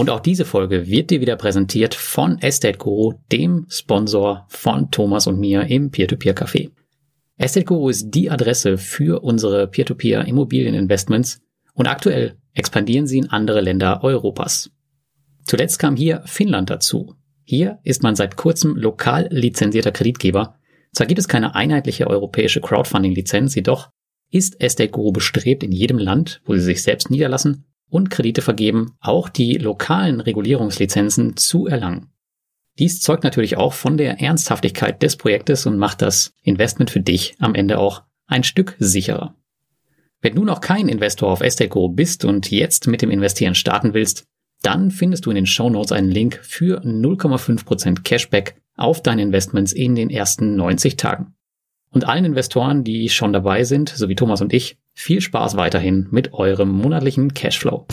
Und auch diese Folge wird dir wieder präsentiert von Estate Guru, dem Sponsor von Thomas und mir im Peer-to-Peer-Café. Estate Guru ist die Adresse für unsere Peer-to-Peer-Immobilieninvestments und aktuell expandieren sie in andere Länder Europas. Zuletzt kam hier Finnland dazu. Hier ist man seit kurzem lokal lizenzierter Kreditgeber. Zwar gibt es keine einheitliche europäische Crowdfunding-Lizenz, jedoch ist Estate Guru bestrebt, in jedem Land, wo sie sich selbst niederlassen und Kredite vergeben, auch die lokalen Regulierungslizenzen zu erlangen. Dies zeugt natürlich auch von der Ernsthaftigkeit des Projektes und macht das Investment für dich am Ende auch ein Stück sicherer. Wenn du noch kein Investor auf Guru bist und jetzt mit dem Investieren starten willst, dann findest du in den Show Notes einen Link für 0,5% Cashback auf deine Investments in den ersten 90 Tagen. Und allen Investoren, die schon dabei sind, so wie Thomas und ich, viel Spaß weiterhin mit eurem monatlichen Cashflow.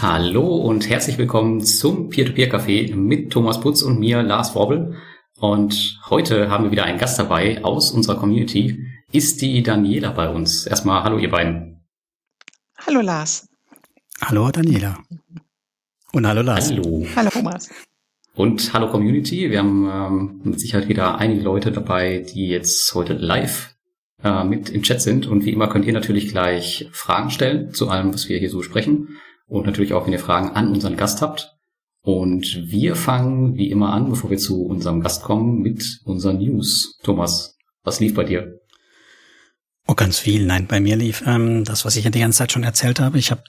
Hallo und herzlich willkommen zum Peer-to-Peer-Café mit Thomas Putz und mir, Lars Worbel. Und heute haben wir wieder einen Gast dabei aus unserer Community. Ist die Daniela bei uns? Erstmal hallo ihr beiden. Hallo Lars. Hallo Daniela. Und hallo Lars. Hallo. Hallo Thomas. Und hallo Community. Wir haben ähm, mit Sicherheit wieder einige Leute dabei, die jetzt heute live äh, mit im Chat sind. Und wie immer könnt ihr natürlich gleich Fragen stellen zu allem, was wir hier so sprechen. Und natürlich auch, wenn ihr Fragen an unseren Gast habt. Und wir fangen wie immer an, bevor wir zu unserem Gast kommen, mit unseren News. Thomas, was lief bei dir? Oh, ganz viel. Nein, bei mir lief ähm, das, was ich ja die ganze Zeit schon erzählt habe. Ich habe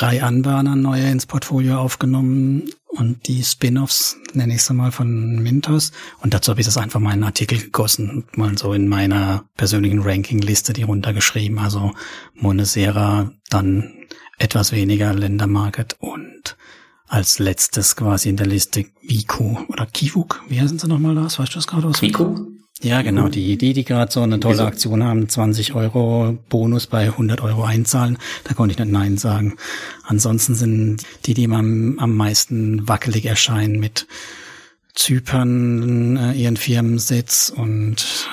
drei Anbahner neue ins Portfolio aufgenommen und die Spin-offs, nenne ich es mal, von Mintos. Und dazu habe ich das einfach mal in einen Artikel gegossen mal so in meiner persönlichen Rankingliste die runtergeschrieben. Also Monesera, dann etwas weniger Ländermarket und als letztes quasi in der Liste Viku oder Kivuk. Wie heißen sie nochmal, Lars? Weißt du das gerade aus? Viku? Ja, genau, die, die, die gerade so eine tolle Wieso? Aktion haben, 20 Euro Bonus bei 100 Euro einzahlen, da konnte ich nicht Nein sagen. Ansonsten sind die, die am, am meisten wackelig erscheinen mit Zypern, äh, ihren Firmensitz und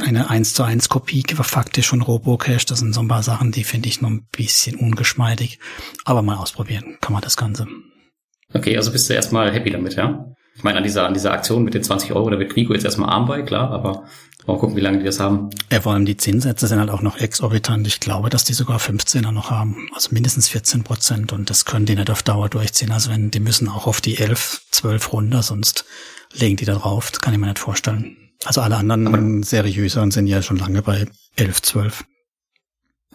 eine 1 zu 1 Kopie faktisch von Robocash. Das sind so ein paar Sachen, die finde ich noch ein bisschen ungeschmeidig. Aber mal ausprobieren kann man das Ganze. Okay, also bist du erstmal happy damit, ja? Ich meine, an dieser, an dieser Aktion mit den 20 Euro, da wird Quico jetzt erstmal arm bei, klar, aber mal gucken, wie lange die das haben. Ja, vor allem die Zinssätze sind halt auch noch exorbitant. Ich glaube, dass die sogar 15er noch haben. Also mindestens 14 Prozent. Und das können die nicht auf Dauer durchziehen. Also wenn, die müssen auch auf die 11, 12 runter, sonst legen die da drauf. Das kann ich mir nicht vorstellen. Also alle anderen aber, seriöseren sind ja schon lange bei 11, 12.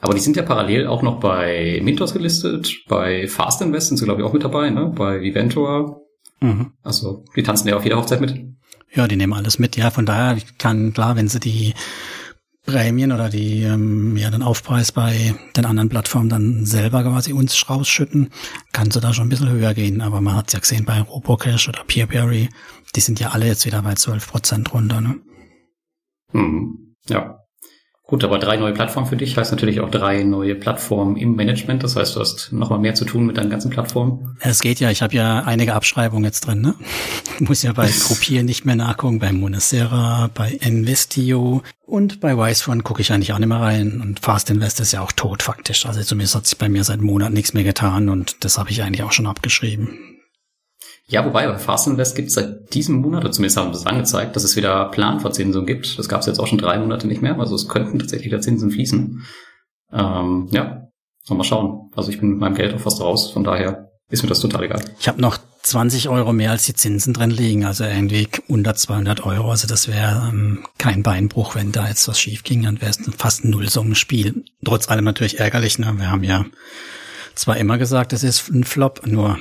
Aber die sind ja parallel auch noch bei Mintos gelistet, bei Fast Invest sind sie, glaube ich, auch mit dabei, ne? Bei Viventor. Mhm. Also, die tanzen ja auf jeder Hochzeit mit. Ja, die nehmen alles mit. Ja, von daher kann, klar, wenn sie die Prämien oder die, ähm, ja, den Aufpreis bei den anderen Plattformen dann selber quasi uns rausschütten, kann sie da schon ein bisschen höher gehen. Aber man hat's ja gesehen bei Robocash oder Peerberry, die sind ja alle jetzt wieder bei 12 Prozent runter, ne? Mhm. Ja. Gut, aber drei neue Plattformen für dich heißt natürlich auch drei neue Plattformen im Management. Das heißt, du hast nochmal mehr zu tun mit deinen ganzen Plattformen. Es geht ja, ich habe ja einige Abschreibungen jetzt drin. Ne? Ich muss ja bei Gruppier nicht mehr nachgucken, bei Monacera, bei Investio und bei Wisefront gucke ich eigentlich auch nicht mehr rein. Und Fast Invest ist ja auch tot faktisch. Also zumindest hat sich bei mir seit Monaten nichts mehr getan und das habe ich eigentlich auch schon abgeschrieben. Ja, wobei bei Fast Invest gibt es seit diesem Monat, oder zumindest haben sie es angezeigt, dass es wieder Planverzinsung gibt. Das gab es jetzt auch schon drei Monate nicht mehr, also es könnten tatsächlich wieder Zinsen fließen. Ähm, ja, mal schauen. Also ich bin mit meinem Geld auch fast raus, von daher ist mir das total egal. Ich habe noch 20 Euro mehr als die Zinsen drin liegen, also irgendwie unter 200 Euro. Also das wäre ähm, kein Beinbruch, wenn da jetzt was schief ging, dann wäre es fast ein Nullsummenspiel. Trotz allem natürlich ärgerlich, ne? Wir haben ja zwar immer gesagt, es ist ein Flop, nur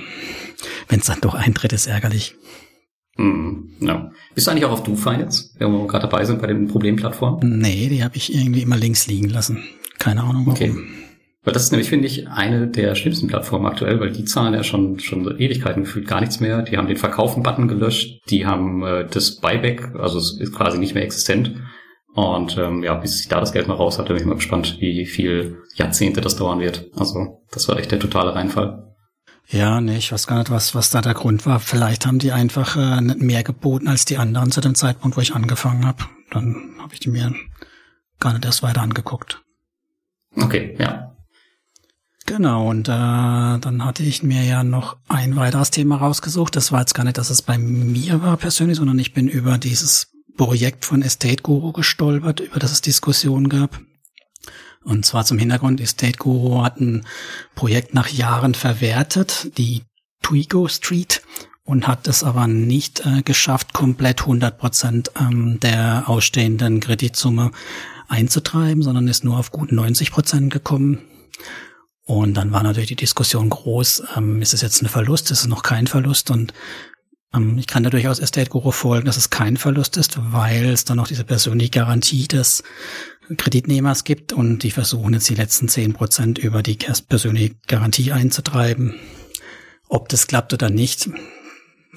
wenn es dann doch eintritt, ist ärgerlich. Mm, ja. Bist du eigentlich auch auf DoFi jetzt, wenn wir gerade dabei sind bei den Problemplattformen? Nee, die habe ich irgendwie immer links liegen lassen. Keine Ahnung warum. Okay. Weil das ist nämlich, finde ich, eine der schlimmsten Plattformen aktuell, weil die zahlen ja schon schon Ewigkeiten gefühlt gar nichts mehr. Die haben den Verkaufen-Button gelöscht, die haben äh, das Buyback, also es ist quasi nicht mehr existent. Und ähm, ja, bis sich da das Geld noch raus hat, bin ich mal gespannt, wie viel Jahrzehnte das dauern wird. Also das war echt der totale Reinfall. Ja, nee, ich weiß gar nicht, was, was da der Grund war. Vielleicht haben die einfach äh, nicht mehr geboten als die anderen zu dem Zeitpunkt, wo ich angefangen habe. Dann habe ich die mir gar nicht erst weiter angeguckt. Okay, ja. Genau, und äh, dann hatte ich mir ja noch ein weiteres Thema rausgesucht. Das war jetzt gar nicht, dass es bei mir war persönlich, sondern ich bin über dieses Projekt von Estate Guru gestolpert, über das es Diskussionen gab. Und zwar zum Hintergrund, Estate Guru hat ein Projekt nach Jahren verwertet, die Twigo Street, und hat es aber nicht äh, geschafft, komplett 100 Prozent ähm, der ausstehenden Kreditsumme einzutreiben, sondern ist nur auf gut 90 Prozent gekommen. Und dann war natürlich die Diskussion groß, ähm, ist es jetzt ein Verlust, ist es noch kein Verlust? Und ich kann da durchaus Estate Guru folgen, dass es kein Verlust ist, weil es dann noch diese persönliche Garantie des Kreditnehmers gibt und die versuchen jetzt die letzten zehn Prozent über die persönliche Garantie einzutreiben. Ob das klappt oder nicht,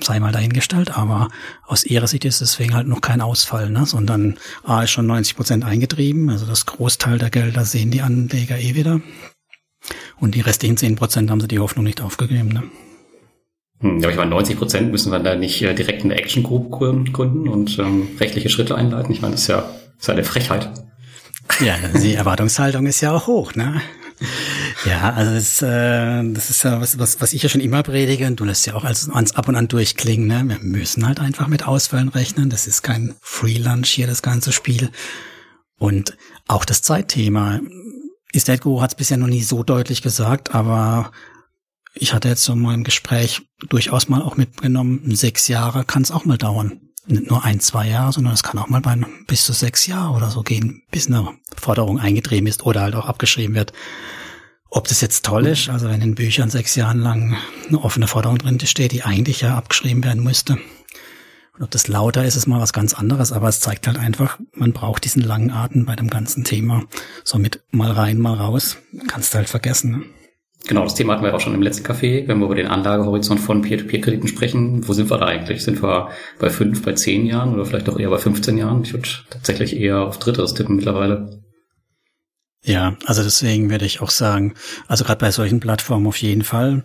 sei mal dahingestellt, aber aus ihrer Sicht ist deswegen halt noch kein Ausfall, ne? sondern A ist schon 90 Prozent eingetrieben, also das Großteil der Gelder sehen die Anleger eh wieder. Und die restlichen 10 Prozent haben sie die Hoffnung nicht aufgegeben. Ne? Hm, ja, aber ich meine, 90 Prozent müssen wir da nicht äh, direkt eine Action Group gründen und ähm, rechtliche Schritte einleiten. Ich meine, das ist ja, das ist eine Frechheit. Ja, die Erwartungshaltung ist ja auch hoch, ne? Ja, also das, äh, das ist ja was, was, was ich ja schon immer predige und du lässt ja auch als, als ab und an durchklingen. Ne? Wir müssen halt einfach mit Ausfällen rechnen. Das ist kein Free Lunch hier, das ganze Spiel. Und auch das Zeitthema. Guru hat es bisher noch nie so deutlich gesagt, aber ich hatte jetzt so mal im Gespräch durchaus mal auch mitgenommen, sechs Jahre kann es auch mal dauern. Nicht nur ein, zwei Jahre, sondern es kann auch mal bei bis zu sechs Jahre oder so gehen, bis eine Forderung eingetrieben ist oder halt auch abgeschrieben wird. Ob das jetzt toll ist, also wenn in Büchern sechs Jahren lang eine offene Forderung drin steht, die eigentlich ja abgeschrieben werden müsste, und ob das lauter ist, ist mal was ganz anderes, aber es zeigt halt einfach, man braucht diesen langen Atem bei dem ganzen Thema. So mit mal rein, mal raus, kannst du halt vergessen. Ne? Genau, das Thema hatten wir auch schon im letzten Café, wenn wir über den Anlagehorizont von Peer-to-Peer-Krediten sprechen. Wo sind wir da eigentlich? Sind wir bei fünf, bei zehn Jahren oder vielleicht auch eher bei 15 Jahren? Ich würde tatsächlich eher auf Drittes tippen mittlerweile. Ja, also deswegen würde ich auch sagen, also gerade bei solchen Plattformen auf jeden Fall.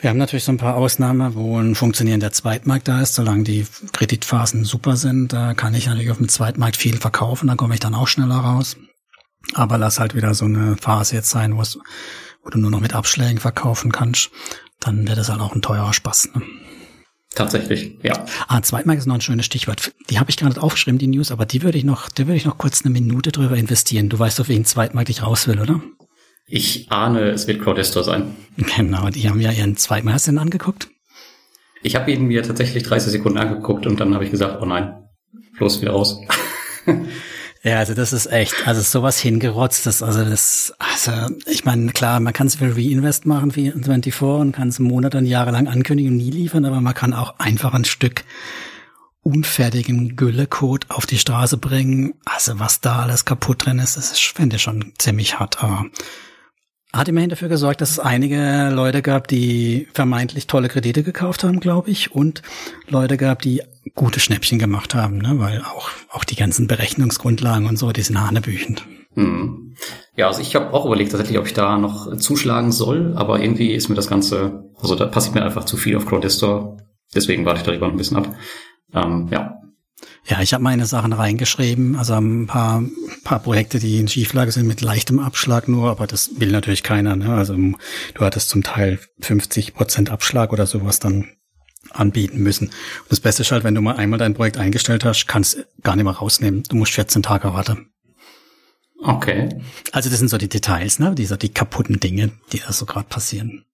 Wir haben natürlich so ein paar Ausnahmen, wo ein funktionierender Zweitmarkt da ist, solange die Kreditphasen super sind. Da kann ich natürlich auf dem Zweitmarkt viel verkaufen, da komme ich dann auch schneller raus. Aber lass halt wieder so eine Phase jetzt sein, wo, es, wo du nur noch mit Abschlägen verkaufen kannst, dann wird es halt auch ein teurer Spaß. Ne? Tatsächlich, ja. Ah, Zweitmarkt ist noch ein schönes Stichwort. Die habe ich nicht aufgeschrieben, die News, aber die würde ich noch, die würde ich noch kurz eine Minute drüber investieren. Du weißt, auf wen Zweitmarkt ich raus will, oder? Ich ahne, es wird Crowdestor sein. Genau, die haben ja ihren Zweitmarkt. Hast du den angeguckt? Ich habe ihn mir tatsächlich 30 Sekunden angeguckt und dann habe ich gesagt, oh nein, bloß wieder raus. Ja, also das ist echt, also sowas hingerotztes, also das, also ich meine, klar, man kann es für Reinvest machen, wie 24 und kann es Monate und Jahre lang ankündigen und nie liefern, aber man kann auch einfach ein Stück unfertigen Güllecode auf die Straße bringen. Also was da alles kaputt drin ist, das ist, finde ich schon ziemlich hart, aber hat immerhin dafür gesorgt, dass es einige Leute gab, die vermeintlich tolle Kredite gekauft haben, glaube ich, und Leute gab, die gute Schnäppchen gemacht haben, ne? weil auch, auch die ganzen Berechnungsgrundlagen und so, die sind hanebüchend. Hm. Ja, also ich habe auch überlegt tatsächlich, ob ich da noch zuschlagen soll, aber irgendwie ist mir das Ganze, also da passiert mir einfach zu viel auf Crowdestor, deswegen warte ich darüber ein bisschen ab. Ähm, ja, ja, ich habe meine Sachen reingeschrieben, also ein paar, paar Projekte, die in Schieflage sind mit leichtem Abschlag nur, aber das will natürlich keiner. Ne? Also du hattest zum Teil 50 Prozent Abschlag oder sowas dann anbieten müssen. Und das Beste ist halt, wenn du mal einmal dein Projekt eingestellt hast, kannst gar nicht mehr rausnehmen. Du musst 14 Tage warten. Okay. Also das sind so die Details, ne? Diese die kaputten Dinge, die da so gerade passieren.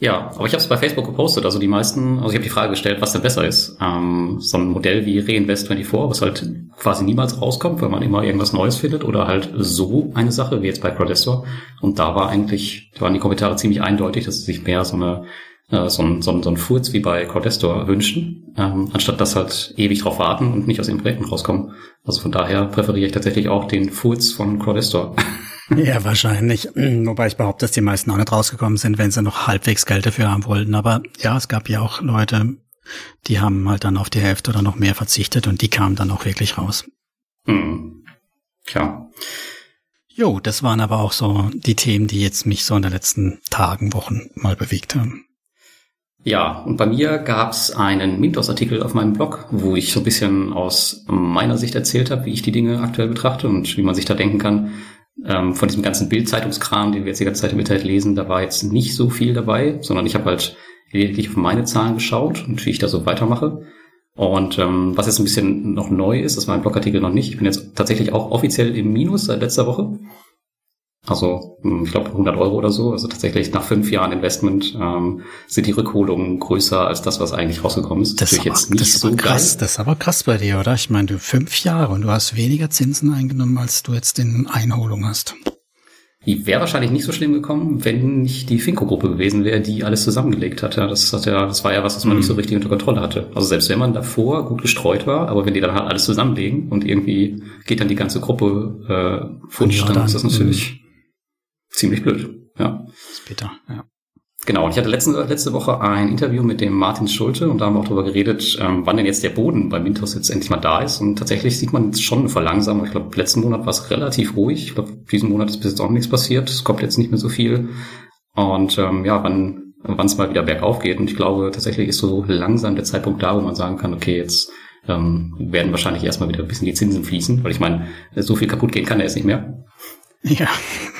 Ja, aber ich habe es bei Facebook gepostet. Also die meisten, also ich habe die Frage gestellt, was denn besser ist. Ähm, so ein Modell wie Reinvest24, was halt quasi niemals rauskommt, weil man immer irgendwas Neues findet, oder halt so eine Sache wie jetzt bei Crowdestor. Und da war eigentlich, da waren die Kommentare ziemlich eindeutig, dass sie sich mehr so eine äh, so ein, so ein, so ein Furz wie bei Crowdestor wünschen, ähm, anstatt dass halt ewig drauf warten und nicht aus ihren Projekten rauskommen. Also von daher präferiere ich tatsächlich auch den Furz von Crowdestor. Ja, wahrscheinlich. Wobei ich behaupte, dass die meisten auch nicht rausgekommen sind, wenn sie noch halbwegs Geld dafür haben wollten. Aber ja, es gab ja auch Leute, die haben halt dann auf die Hälfte oder noch mehr verzichtet und die kamen dann auch wirklich raus. Hm. Klar. Jo, das waren aber auch so die Themen, die jetzt mich so in den letzten Tagen, Wochen mal bewegt haben. Ja, und bei mir gab es einen Mintos-Artikel auf meinem Blog, wo ich so ein bisschen aus meiner Sicht erzählt habe, wie ich die Dinge aktuell betrachte und wie man sich da denken kann. Ähm, von diesem ganzen Bildzeitungskram, den wir jetzt die ganze Zeit im Internet lesen, da war jetzt nicht so viel dabei, sondern ich habe halt lediglich auf meine Zahlen geschaut und wie ich da so weitermache. Und ähm, was jetzt ein bisschen noch neu ist, das war ein Blogartikel noch nicht. Ich bin jetzt tatsächlich auch offiziell im Minus seit letzter Woche. Also hm, ich glaube 100 Euro oder so. Also tatsächlich nach fünf Jahren Investment ähm, sind die Rückholungen größer als das, was eigentlich rausgekommen ist. Das, ist aber, jetzt nicht das ist so krass. Geil. Das ist aber krass bei dir, oder? Ich meine, du fünf Jahre und du hast weniger Zinsen eingenommen, als du jetzt in Einholung hast. Die wäre wahrscheinlich nicht so schlimm gekommen, wenn nicht die Finco-Gruppe gewesen wäre, die alles zusammengelegt hat. Ja, das, hat ja, das war ja was, was man mhm. nicht so richtig unter Kontrolle hatte. Also selbst wenn man davor gut gestreut war, aber wenn die dann halt alles zusammenlegen und irgendwie geht dann die ganze Gruppe äh, futsch, dann ist das natürlich mhm ziemlich blöd. Ja. Das ist bitter, ja. Genau, und ich hatte letzte, letzte Woche ein Interview mit dem Martin Schulte und da haben wir auch darüber geredet, ähm, wann denn jetzt der Boden bei Mintos jetzt endlich mal da ist. Und tatsächlich sieht man jetzt schon eine Verlangsamung. Ich glaube, letzten Monat war es relativ ruhig. Ich glaube, diesen Monat ist bis jetzt auch nichts passiert. Es kommt jetzt nicht mehr so viel. Und ähm, ja, wann wann es mal wieder bergauf geht. Und ich glaube, tatsächlich ist so langsam der Zeitpunkt da, wo man sagen kann, okay, jetzt ähm, werden wahrscheinlich erstmal wieder ein bisschen die Zinsen fließen, weil ich meine, so viel kaputt gehen kann er jetzt nicht mehr. Ja.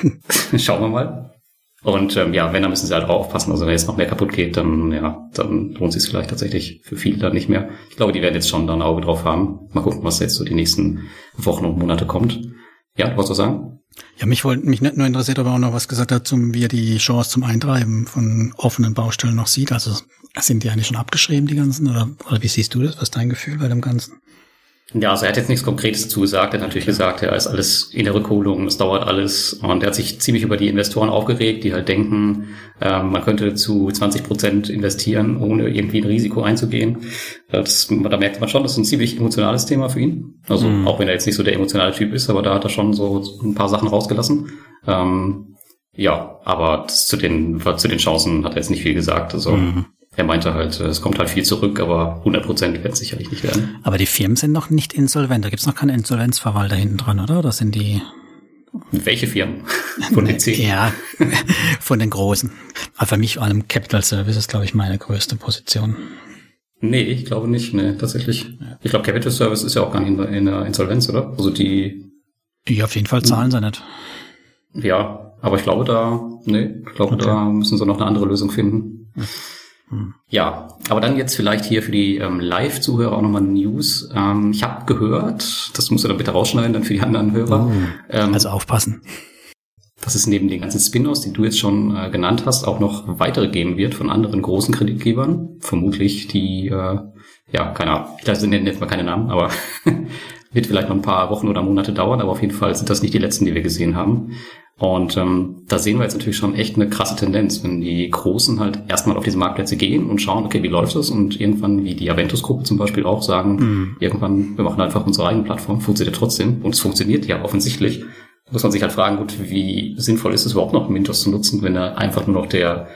Schauen wir mal. Und ähm, ja, wenn, dann müssen sie halt auch aufpassen. Also wenn jetzt noch mehr kaputt geht, dann ja, dann lohnt es sich vielleicht tatsächlich für viele dann nicht mehr. Ich glaube, die werden jetzt schon da ein Auge drauf haben. Mal gucken, was jetzt so die nächsten Wochen und Monate kommt. Ja, du wolltest was sagen? Ja, mich wollte mich nicht nur interessiert, aber auch noch was gesagt dazu, wie er die Chance zum Eintreiben von offenen Baustellen noch sieht. Also sind die eigentlich schon abgeschrieben, die ganzen? Oder, oder wie siehst du das? Was ist dein Gefühl bei dem Ganzen? Ja, also er hat jetzt nichts Konkretes dazu gesagt. Er hat natürlich gesagt, er ist alles in der Rückholung, es dauert alles. Und er hat sich ziemlich über die Investoren aufgeregt, die halt denken, ähm, man könnte zu 20 Prozent investieren, ohne irgendwie ein Risiko einzugehen. Das, da merkt man schon, das ist ein ziemlich emotionales Thema für ihn. Also mhm. auch wenn er jetzt nicht so der emotionale Typ ist, aber da hat er schon so ein paar Sachen rausgelassen. Ähm, ja, aber zu den, zu den Chancen hat er jetzt nicht viel gesagt. Also mhm. Er meinte halt, es kommt halt viel zurück, aber 100 Prozent wird es sicherlich nicht werden. Aber die Firmen sind noch nicht insolvent. Da gibt's noch keinen Insolvenzverwalter hinten dran, oder? Das sind die welche Firmen? Von den zehn? Ja, von den großen. Aber für mich vor allem Capital Services, glaube ich, meine größte Position. Nee, ich glaube nicht, nee, tatsächlich. Ich glaube, Capital Service ist ja auch gar nicht in der, in der Insolvenz, oder? Also die. Die auf jeden Fall zahlen sie nicht. Ja, aber ich glaube da, nee, ich glaube, okay. da müssen sie noch eine andere Lösung finden. Ja, aber dann jetzt vielleicht hier für die ähm, Live-Zuhörer auch nochmal News. Ähm, ich habe gehört, das musst du dann bitte rausschneiden, dann für die anderen Hörer. Oh, ähm, also aufpassen. Dass es neben den ganzen Spin-offs, die du jetzt schon äh, genannt hast, auch noch weitere geben wird von anderen großen Kreditgebern. Vermutlich die, äh, ja, keine Ahnung, ich nenne jetzt mal keine Namen, aber wird vielleicht noch ein paar Wochen oder Monate dauern, aber auf jeden Fall sind das nicht die letzten, die wir gesehen haben. Und ähm, da sehen wir jetzt natürlich schon echt eine krasse Tendenz, wenn die Großen halt erstmal auf diese Marktplätze gehen und schauen, okay, wie läuft das? Und irgendwann, wie die Aventus-Gruppe zum Beispiel auch sagen, mhm. irgendwann, wir machen einfach unsere eigene Plattform, funktioniert trotzdem. Und es funktioniert ja offensichtlich. Da muss man sich halt fragen, gut, wie sinnvoll ist es überhaupt noch, Mintos zu nutzen, wenn da einfach nur noch der,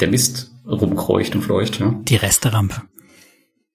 der Mist rumkreucht und fleucht. Ja? Die Resterampe.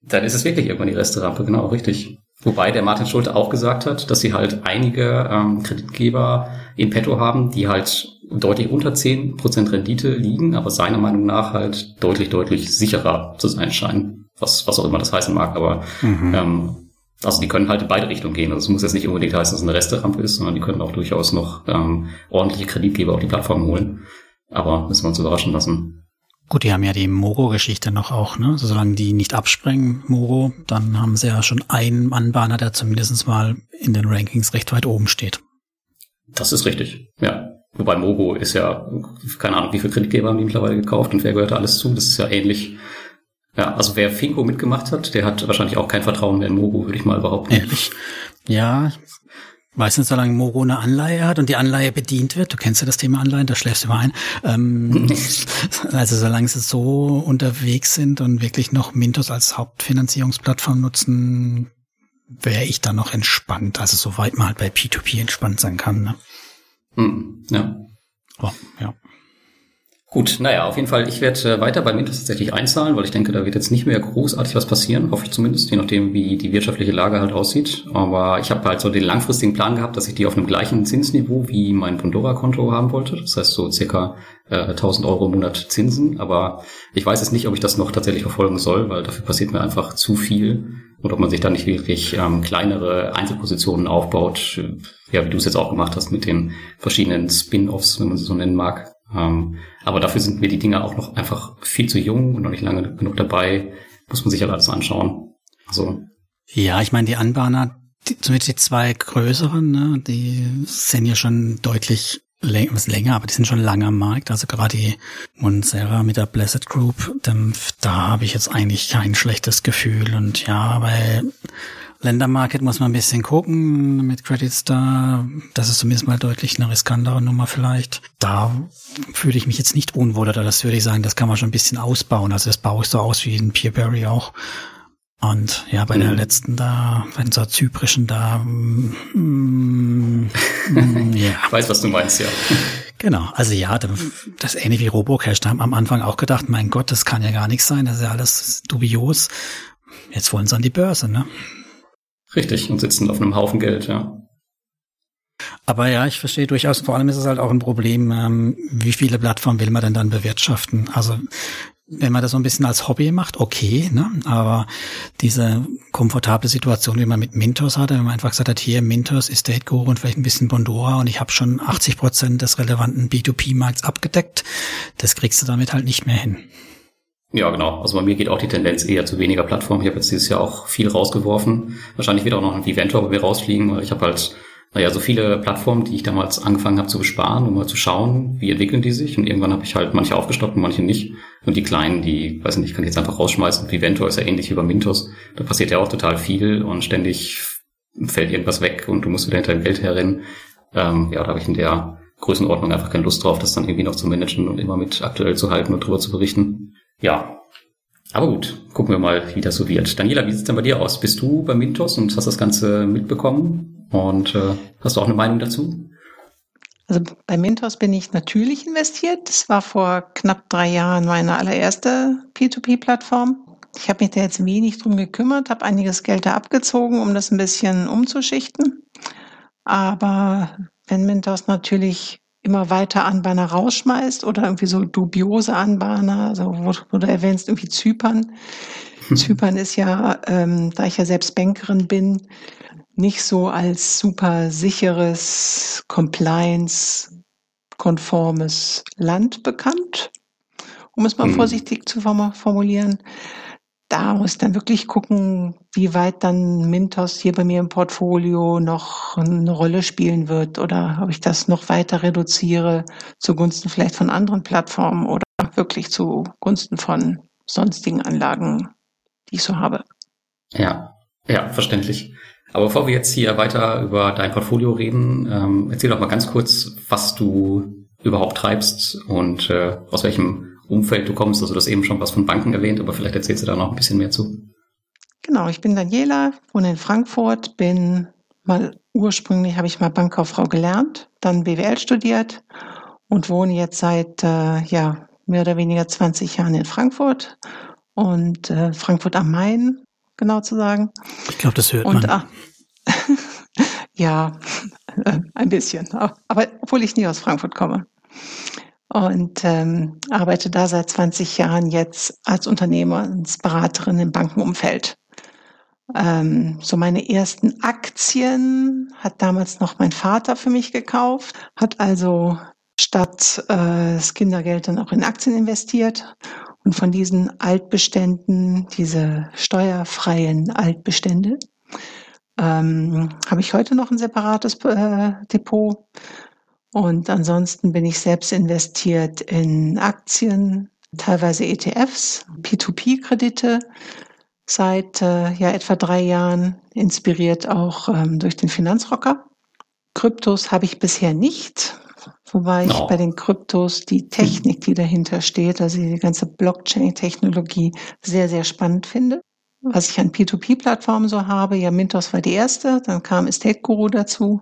Dann ist es wirklich irgendwann die Resterampe, genau, richtig. Wobei der Martin Schulte auch gesagt hat, dass sie halt einige ähm, Kreditgeber in petto haben, die halt deutlich unter zehn Prozent Rendite liegen, aber seiner Meinung nach halt deutlich, deutlich sicherer zu sein scheinen. Was, was auch immer das heißen mag, aber mhm. ähm, also die können halt in beide Richtungen gehen. Also es muss jetzt nicht unbedingt heißen, dass es eine Resterampe ist, sondern die können auch durchaus noch ähm, ordentliche Kreditgeber auf die Plattform holen. Aber müssen wir uns überraschen lassen. Gut, die haben ja die Moro-Geschichte noch auch, ne? Also solange die nicht absprengen, Moro, dann haben sie ja schon einen Anbahner, der zumindest mal in den Rankings recht weit oben steht. Das ist richtig, ja. Wobei Moro ist ja, keine Ahnung, wie viele Kreditgeber haben die mittlerweile gekauft und wer gehört da alles zu? Das ist ja ähnlich. Ja, also wer Finco mitgemacht hat, der hat wahrscheinlich auch kein Vertrauen mehr in Moro, würde ich mal behaupten. Ehrlich? Ja, Weiß nicht, solange Moro eine Anleihe hat und die Anleihe bedient wird, du kennst ja das Thema Anleihen, da schläfst du immer ein. Ähm, also solange sie so unterwegs sind und wirklich noch Mintos als Hauptfinanzierungsplattform nutzen, wäre ich da noch entspannt. Also soweit man halt bei P2P entspannt sein kann. Ne? Mm, ja. Oh, ja. Gut, naja, auf jeden Fall, ich werde äh, weiter bei Mintos tatsächlich einzahlen, weil ich denke, da wird jetzt nicht mehr großartig was passieren, hoffe ich zumindest, je nachdem, wie die wirtschaftliche Lage halt aussieht. Aber ich habe halt so den langfristigen Plan gehabt, dass ich die auf einem gleichen Zinsniveau wie mein Pandora-Konto haben wollte. Das heißt so circa äh, 1000 Euro im Monat Zinsen. Aber ich weiß jetzt nicht, ob ich das noch tatsächlich verfolgen soll, weil dafür passiert mir einfach zu viel. Und ob man sich da nicht wirklich ähm, kleinere Einzelpositionen aufbaut, ja, wie du es jetzt auch gemacht hast mit den verschiedenen Spin-offs, wenn man sie so nennen mag. Ähm, aber dafür sind mir die Dinge auch noch einfach viel zu jung und noch nicht lange genug dabei. Muss man sich halt alles anschauen. Also. Ja, ich meine, die Anbahner, die, zumindest die zwei größeren, ne, die sind ja schon deutlich länger, was länger, aber die sind schon lange am Markt. Also gerade die Monserra mit der Blessed Group, da habe ich jetzt eigentlich kein schlechtes Gefühl. Und ja, weil Ländermarket muss man ein bisschen gucken mit Credit Star. Das ist zumindest mal deutlich eine riskantere Nummer vielleicht. Da fühle ich mich jetzt nicht unwohl, oder das würde ich sagen, das kann man schon ein bisschen ausbauen. Also das baue ich so aus wie in Peerberry auch. Und ja, bei mhm. der letzten da, bei so zyprischen da, mm, mm ja. Ich weiß, was du meinst, ja. Genau, also ja, das ähnlich wie Robocash, da haben am Anfang auch gedacht, mein Gott, das kann ja gar nichts sein, das ist ja alles dubios. Jetzt wollen sie an die Börse, ne? Richtig, und sitzen auf einem Haufen Geld, ja. Aber ja, ich verstehe durchaus, vor allem ist es halt auch ein Problem, ähm, wie viele Plattformen will man denn dann bewirtschaften? Also wenn man das so ein bisschen als Hobby macht, okay, ne? aber diese komfortable Situation, wie man mit Mintos hatte, wenn man einfach gesagt hat, hier Mintos ist State Guru und vielleicht ein bisschen Bondora und ich habe schon 80 Prozent des relevanten B2P-Markts abgedeckt, das kriegst du damit halt nicht mehr hin. Ja, genau. Also bei mir geht auch die Tendenz eher zu weniger Plattformen. Ich habe jetzt dieses Jahr auch viel rausgeworfen. Wahrscheinlich wird auch noch ein Eventor bei mir rausfliegen, weil ich habe halt, naja, so viele Plattformen, die ich damals angefangen habe zu besparen, um mal zu schauen, wie entwickeln die sich. Und irgendwann habe ich halt manche aufgestockt und manche nicht. Und die kleinen, die, weiß nicht, kann ich jetzt einfach rausschmeißen. Viventor ist ja ähnlich wie bei Mintos. Da passiert ja auch total viel und ständig fällt irgendwas weg und du musst wieder hinter dem Geld herrennen. Ähm, ja, da habe ich in der Größenordnung einfach keine Lust drauf, das dann irgendwie noch zu managen und immer mit aktuell zu halten und drüber zu berichten. Ja. Aber gut, gucken wir mal, wie das so wird. Daniela, wie sieht's denn bei dir aus? Bist du bei Mintos und hast das Ganze mitbekommen? Und äh, hast du auch eine Meinung dazu? Also bei Mintos bin ich natürlich investiert. Das war vor knapp drei Jahren meine allererste P2P-Plattform. Ich habe mich da jetzt wenig drum gekümmert, habe einiges Geld da abgezogen, um das ein bisschen umzuschichten. Aber wenn Mintos natürlich immer weiter Anbahner rausschmeißt oder irgendwie so dubiose Anbahner, also wo, wo du erwähnst, irgendwie Zypern. Hm. Zypern ist ja, ähm, da ich ja selbst Bankerin bin, nicht so als super sicheres, compliance-konformes Land bekannt, um es mal hm. vorsichtig zu formulieren da muss dann wirklich gucken, wie weit dann Mintos hier bei mir im Portfolio noch eine Rolle spielen wird oder ob ich das noch weiter reduziere zugunsten vielleicht von anderen Plattformen oder wirklich zugunsten von sonstigen Anlagen, die ich so habe. Ja, ja, verständlich. Aber bevor wir jetzt hier weiter über dein Portfolio reden, ähm, erzähl doch mal ganz kurz, was du überhaupt treibst und äh, aus welchem Umfeld du kommst. Also du hast eben schon was von Banken erwähnt, aber vielleicht erzählst du da noch ein bisschen mehr zu. Genau, ich bin Daniela, wohne in Frankfurt, bin mal ursprünglich habe ich mal Bankkauffrau gelernt, dann BWL studiert und wohne jetzt seit äh, ja mehr oder weniger 20 Jahren in Frankfurt und äh, Frankfurt am Main, genau zu sagen. Ich glaube, das hört und, man. Ah, ja, äh, ein bisschen, aber obwohl ich nie aus Frankfurt komme und ähm, arbeite da seit 20 Jahren jetzt als Unternehmensberaterin im Bankenumfeld. Ähm, so meine ersten Aktien hat damals noch mein Vater für mich gekauft, hat also statt äh, das Kindergeld dann auch in Aktien investiert. Und von diesen Altbeständen, diese steuerfreien Altbestände, ähm, habe ich heute noch ein separates äh, Depot und ansonsten bin ich selbst investiert in Aktien, teilweise ETFs, P2P-Kredite seit äh, ja etwa drei Jahren, inspiriert auch ähm, durch den Finanzrocker. Kryptos habe ich bisher nicht, wobei no. ich bei den Kryptos die Technik, die dahinter steht, also die ganze Blockchain-Technologie, sehr, sehr spannend finde. Was ich an P2P-Plattformen so habe, ja, Mintos war die erste, dann kam Estate Guru dazu.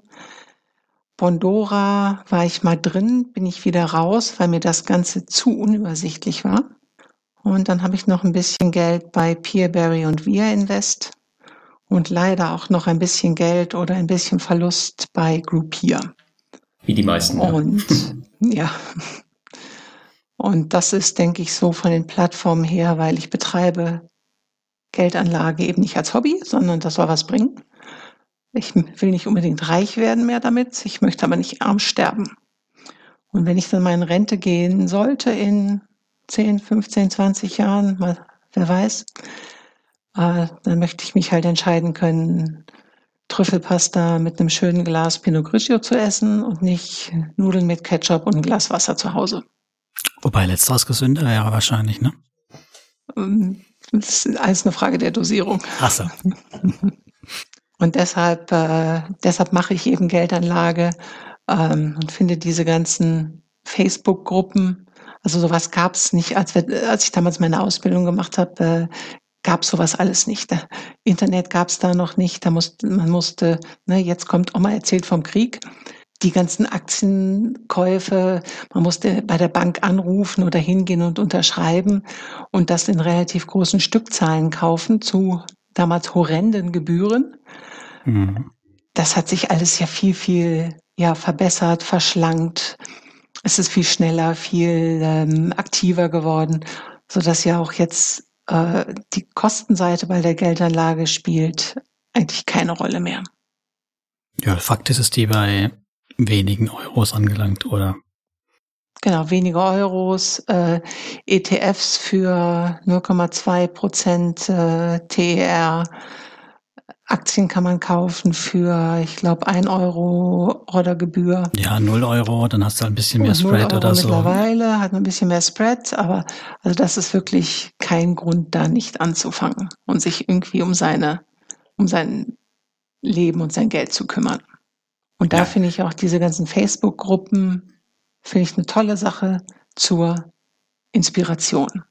Bondora war ich mal drin, bin ich wieder raus, weil mir das Ganze zu unübersichtlich war. Und dann habe ich noch ein bisschen Geld bei Peerberry und Via Invest und leider auch noch ein bisschen Geld oder ein bisschen Verlust bei Groupier. Wie die meisten. Ja. Und ja. Und das ist, denke ich, so von den Plattformen her, weil ich betreibe Geldanlage eben nicht als Hobby, sondern das soll was bringen. Ich will nicht unbedingt reich werden mehr damit, ich möchte aber nicht arm sterben. Und wenn ich dann mal in Rente gehen sollte in 10, 15, 20 Jahren, mal, wer weiß, äh, dann möchte ich mich halt entscheiden können, Trüffelpasta mit einem schönen Glas Pinot Grigio zu essen und nicht Nudeln mit Ketchup und ein Glas Wasser zu Hause. Wobei letzteres gesünder wäre wahrscheinlich, ne? Ähm, das ist alles eine Frage der Dosierung. Ach so. Und deshalb, äh, deshalb mache ich eben Geldanlage ähm, und finde diese ganzen Facebook-Gruppen, also sowas gab es nicht, als, wir, als ich damals meine Ausbildung gemacht habe, äh, gab sowas alles nicht. Internet gab es da noch nicht. Da musste, man musste, ne, jetzt kommt Oma erzählt vom Krieg. Die ganzen Aktienkäufe, man musste bei der Bank anrufen oder hingehen und unterschreiben und das in relativ großen Stückzahlen kaufen zu damals horrenden Gebühren. Mhm. Das hat sich alles ja viel, viel ja, verbessert, verschlankt. Es ist viel schneller, viel ähm, aktiver geworden, so dass ja auch jetzt äh, die Kostenseite bei der Geldanlage spielt eigentlich keine Rolle mehr. Ja, Fakt ist, ist die bei wenigen Euros angelangt, oder? Genau, wenige Euros, äh, ETFs für 0,2 Prozent äh, TER, Aktien kann man kaufen für, ich glaube, ein Euro oder Gebühr. Ja, null Euro, dann hast du ein bisschen mehr Spread oder so. Mittlerweile hat man ein bisschen mehr Spread, aber also das ist wirklich kein Grund, da nicht anzufangen und sich irgendwie um seine, um sein Leben und sein Geld zu kümmern. Und da ja. finde ich auch diese ganzen Facebook-Gruppen, finde ich eine tolle Sache zur Inspiration.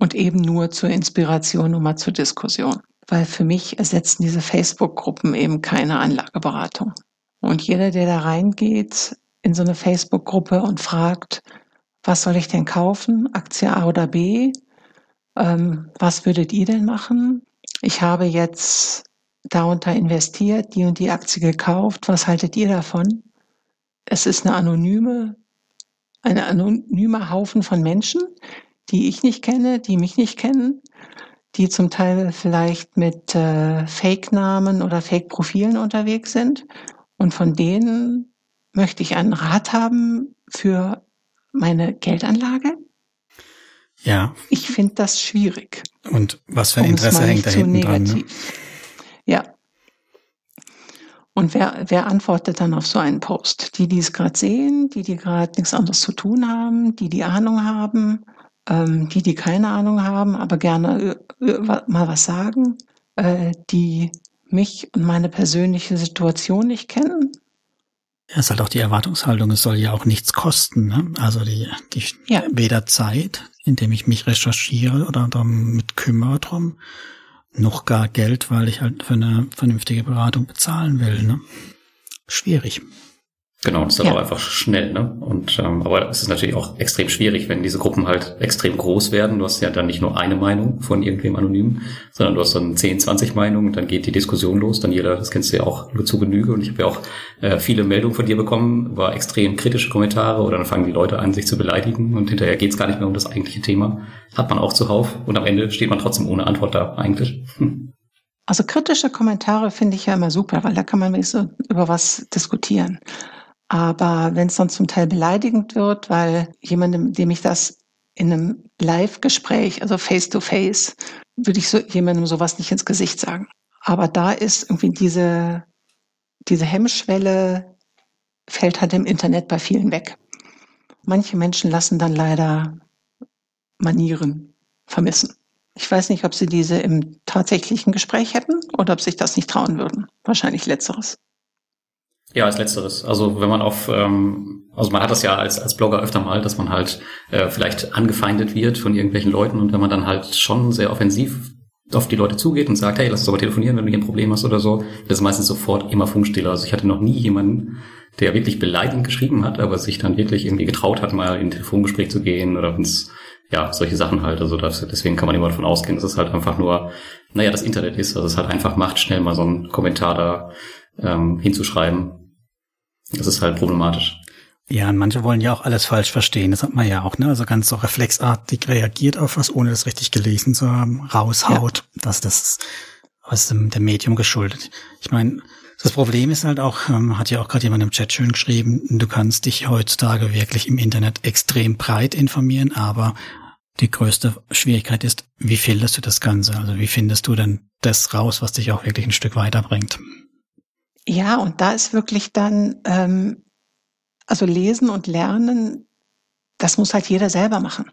Und eben nur zur Inspiration und mal zur Diskussion weil für mich ersetzen diese Facebook-Gruppen eben keine Anlageberatung. Und jeder, der da reingeht in so eine Facebook-Gruppe und fragt, was soll ich denn kaufen, Aktie A oder B, ähm, was würdet ihr denn machen? Ich habe jetzt darunter investiert, die und die Aktie gekauft, was haltet ihr davon? Es ist eine anonyme, eine anonyme Haufen von Menschen, die ich nicht kenne, die mich nicht kennen, die zum Teil vielleicht mit äh, Fake-Namen oder Fake-Profilen unterwegs sind. Und von denen möchte ich einen Rat haben für meine Geldanlage. Ja. Ich finde das schwierig. Und was für ein Interesse hängt da hinten dran? Ne? Ja. Und wer, wer antwortet dann auf so einen Post? Die, die es gerade sehen, die, die gerade nichts anderes zu tun haben, die, die Ahnung haben, ähm, die, die keine Ahnung haben, aber gerne äh, äh, mal was sagen, äh, die mich und meine persönliche Situation nicht kennen. Ja, ist halt auch die Erwartungshaltung, es soll ja auch nichts kosten. Ne? Also die, die ja. weder Zeit, indem ich mich recherchiere oder damit kümmere drum, noch gar Geld, weil ich halt für eine vernünftige Beratung bezahlen will. Ne? Schwierig. Genau, das ist dann ja. auch einfach schnell, ne? Und ähm, aber es ist natürlich auch extrem schwierig, wenn diese Gruppen halt extrem groß werden. Du hast ja dann nicht nur eine Meinung von irgendwem Anonymen, sondern du hast dann 10, 20 Meinungen und dann geht die Diskussion los. Dann jeder, das kennst du ja auch nur zu Genüge. Und ich habe ja auch äh, viele Meldungen von dir bekommen, war extrem kritische Kommentare oder dann fangen die Leute an, sich zu beleidigen und hinterher geht's gar nicht mehr um das eigentliche Thema. Hat man auch zuhauf und am Ende steht man trotzdem ohne Antwort da eigentlich. Hm. Also kritische Kommentare finde ich ja immer super, weil da kann man so über was diskutieren. Aber wenn es dann zum Teil beleidigend wird, weil jemandem, dem ich das in einem Live-Gespräch, also face-to-face, würde ich so, jemandem sowas nicht ins Gesicht sagen. Aber da ist irgendwie diese, diese Hemmschwelle fällt halt im Internet bei vielen weg. Manche Menschen lassen dann leider Manieren vermissen. Ich weiß nicht, ob sie diese im tatsächlichen Gespräch hätten oder ob sich das nicht trauen würden. Wahrscheinlich letzteres. Ja, als letzteres. Also wenn man auf, ähm, also man hat das ja als, als Blogger öfter mal, dass man halt äh, vielleicht angefeindet wird von irgendwelchen Leuten und wenn man dann halt schon sehr offensiv auf die Leute zugeht und sagt, hey, lass uns aber telefonieren, wenn du hier ein Problem hast oder so, das ist meistens sofort immer Funkstille. Also ich hatte noch nie jemanden, der wirklich beleidigend geschrieben hat, aber sich dann wirklich irgendwie getraut hat, mal in ein Telefongespräch zu gehen oder wenn's ja, solche Sachen halt. Also das, deswegen kann man immer davon ausgehen, dass es halt einfach nur, naja, das Internet ist, also es halt einfach macht, schnell mal so einen Kommentar da ähm, hinzuschreiben. Das ist halt problematisch. Ja, und manche wollen ja auch alles falsch verstehen. Das hat man ja auch, ne? Also ganz so reflexartig reagiert auf was, ohne das richtig gelesen zu haben, raushaut. Ja. dass das aus dem, dem Medium geschuldet. Ich meine, das Problem ist halt auch, ähm, hat ja auch gerade jemand im Chat schön geschrieben, du kannst dich heutzutage wirklich im Internet extrem breit informieren, aber die größte Schwierigkeit ist, wie filterst du das Ganze? Also wie findest du denn das raus, was dich auch wirklich ein Stück weiterbringt? Ja, und da ist wirklich dann, ähm, also lesen und lernen, das muss halt jeder selber machen.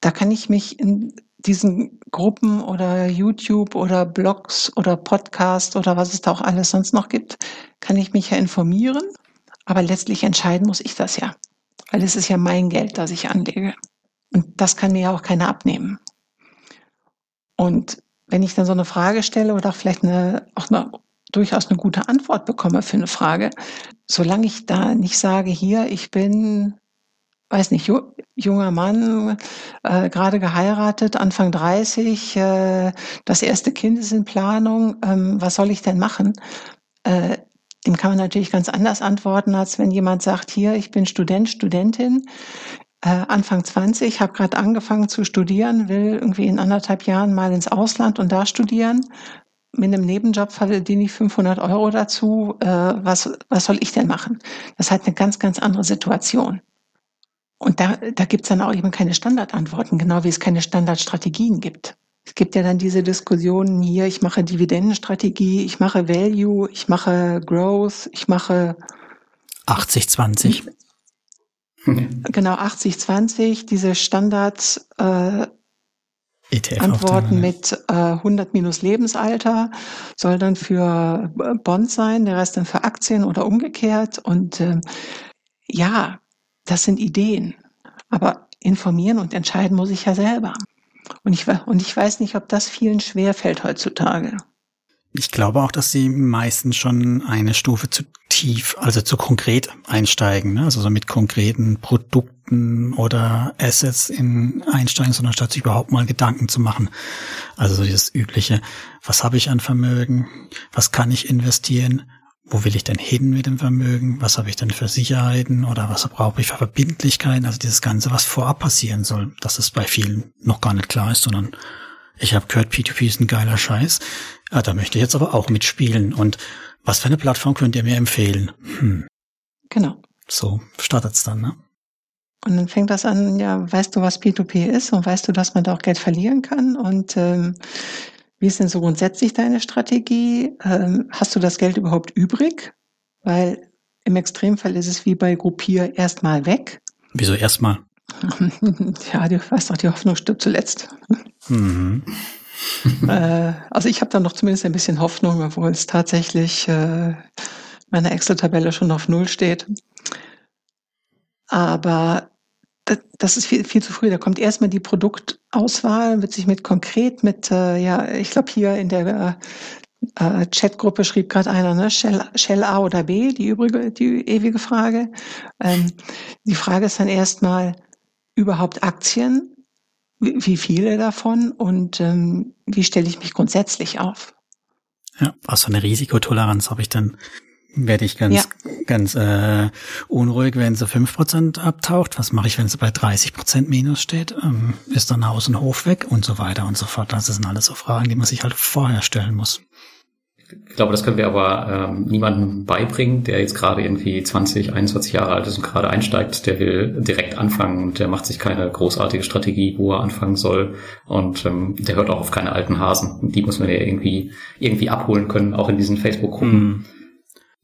Da kann ich mich in diesen Gruppen oder YouTube oder Blogs oder Podcast oder was es da auch alles sonst noch gibt, kann ich mich ja informieren. Aber letztlich entscheiden muss ich das ja. Weil es ist ja mein Geld, das ich anlege. Und das kann mir ja auch keiner abnehmen. Und wenn ich dann so eine Frage stelle oder vielleicht eine, auch eine, durchaus eine gute Antwort bekomme für eine Frage, solange ich da nicht sage, hier, ich bin weiß nicht, junger Mann, äh, gerade geheiratet, Anfang 30, äh, das erste Kind ist in Planung, ähm, was soll ich denn machen? Äh, dem kann man natürlich ganz anders antworten, als wenn jemand sagt, hier, ich bin Student, Studentin, äh, Anfang 20, habe gerade angefangen zu studieren, will irgendwie in anderthalb Jahren mal ins Ausland und da studieren. Mit einem Nebenjob verdiene ich 500 Euro dazu. Äh, was, was soll ich denn machen? Das ist halt eine ganz, ganz andere Situation. Und da, da gibt es dann auch eben keine Standardantworten, genau wie es keine Standardstrategien gibt. Es gibt ja dann diese Diskussionen hier, ich mache Dividendenstrategie, ich mache Value, ich mache Growth, ich mache 80-20. Genau, 80-20, diese Standard äh, ETF Antworten mit äh, 100 minus Lebensalter soll dann für Bonds sein, der Rest dann für Aktien oder umgekehrt. Und äh, ja, das sind Ideen. Aber informieren und entscheiden muss ich ja selber. Und ich, und ich weiß nicht, ob das vielen schwer fällt heutzutage. Ich glaube auch, dass sie meistens schon eine Stufe zu tief, also zu konkret einsteigen, ne? also so mit konkreten Produkten oder Assets in einsteigen, sondern statt sich überhaupt mal Gedanken zu machen. Also so dieses übliche, was habe ich an Vermögen, was kann ich investieren, wo will ich denn hin mit dem Vermögen? Was habe ich denn für Sicherheiten oder was brauche ich für Verbindlichkeiten? Also dieses Ganze, was vorab passieren soll, dass es bei vielen noch gar nicht klar ist, sondern ich habe gehört, P2P ist ein geiler Scheiß. Ja, da möchte ich jetzt aber auch mitspielen. Und was für eine Plattform könnt ihr mir empfehlen? Hm. Genau. So startet's dann, ne? Und dann fängt das an, ja, weißt du, was P2P ist und weißt du, dass man da auch Geld verlieren kann? Und ähm, wie ist denn so grundsätzlich deine Strategie? Ähm, hast du das Geld überhaupt übrig? Weil im Extremfall ist es wie bei Gruppier erstmal weg. Wieso erstmal? Ja, du weißt doch, die Hoffnung stirbt zuletzt. Mhm. äh, also ich habe da noch zumindest ein bisschen Hoffnung, obwohl es tatsächlich äh, meine Excel-Tabelle schon auf Null steht. Aber das ist viel, viel zu früh. Da kommt erstmal die Produktauswahl, wird sich mit konkret, mit, äh, ja, ich glaube hier in der äh, Chatgruppe schrieb gerade einer, ne, Shell, Shell A oder B, die übrige, die ewige Frage. Ähm, die Frage ist dann erstmal überhaupt Aktien, wie, viele davon und ähm, wie stelle ich mich grundsätzlich auf? Ja, was für eine Risikotoleranz habe ich denn? werde ich ganz, ja. ganz äh, unruhig, wenn sie fünf Prozent abtaucht. Was mache ich, wenn sie bei 30% Minus steht? Ähm, ist dann Haus und Hof weg und so weiter und so fort. Das sind alles so Fragen, die man sich halt vorher stellen muss. Ich glaube, das können wir aber ähm, niemandem beibringen, der jetzt gerade irgendwie 20, 21 Jahre alt ist und gerade einsteigt. Der will direkt anfangen und der macht sich keine großartige Strategie, wo er anfangen soll. Und ähm, der hört auch auf keine alten Hasen. Die muss man ja irgendwie irgendwie abholen können, auch in diesen Facebook-Gruppen. Mm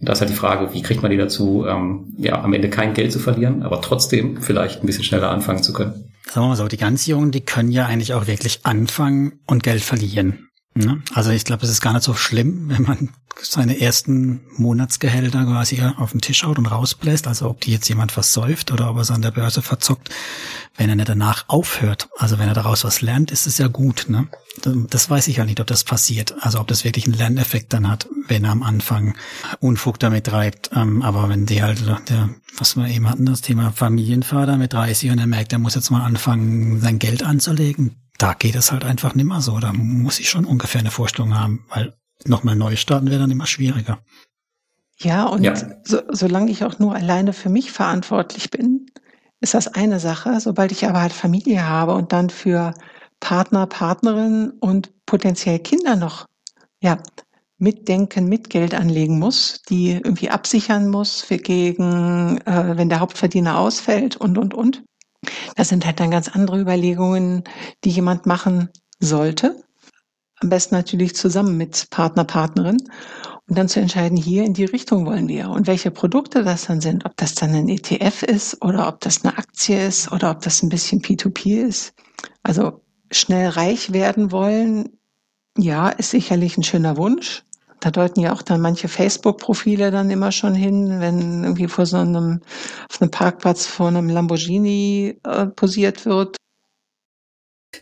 da ist halt die Frage, wie kriegt man die dazu, ähm, ja, am Ende kein Geld zu verlieren, aber trotzdem vielleicht ein bisschen schneller anfangen zu können. Sagen wir mal so, die ganz Jungen, die können ja eigentlich auch wirklich anfangen und Geld verlieren. Ne? Also ich glaube, es ist gar nicht so schlimm, wenn man seine ersten Monatsgehälter quasi auf den Tisch haut und rausbläst. Also ob die jetzt jemand versäuft oder ob er es an der Börse verzockt, wenn er nicht danach aufhört. Also wenn er daraus was lernt, ist es ja gut. Ne? Das weiß ich ja nicht, ob das passiert. Also ob das wirklich einen Lerneffekt dann hat, wenn er am Anfang Unfug damit treibt. Ähm, aber wenn die halt, der, was wir eben hatten, das Thema Familienvater mit 30 und er merkt, er muss jetzt mal anfangen, sein Geld anzulegen, da geht es halt einfach nicht mehr so. Da muss ich schon ungefähr eine Vorstellung haben, weil nochmal neu starten wäre dann immer schwieriger. Ja, und ja. So, solange ich auch nur alleine für mich verantwortlich bin, ist das eine Sache. Sobald ich aber halt Familie habe und dann für Partner, Partnerin und potenziell Kinder noch, ja, mitdenken, mit Geld anlegen muss, die irgendwie absichern muss für gegen, äh, wenn der Hauptverdiener ausfällt und, und, und. Das sind halt dann ganz andere Überlegungen, die jemand machen sollte. Am besten natürlich zusammen mit Partner, Partnerin. Und dann zu entscheiden, hier in die Richtung wollen wir. Und welche Produkte das dann sind, ob das dann ein ETF ist oder ob das eine Aktie ist oder ob das ein bisschen P2P ist. Also schnell reich werden wollen, ja, ist sicherlich ein schöner Wunsch. Da deuten ja auch dann manche Facebook-Profile dann immer schon hin, wenn irgendwie vor so einem, auf einem Parkplatz vor einem Lamborghini äh, posiert wird.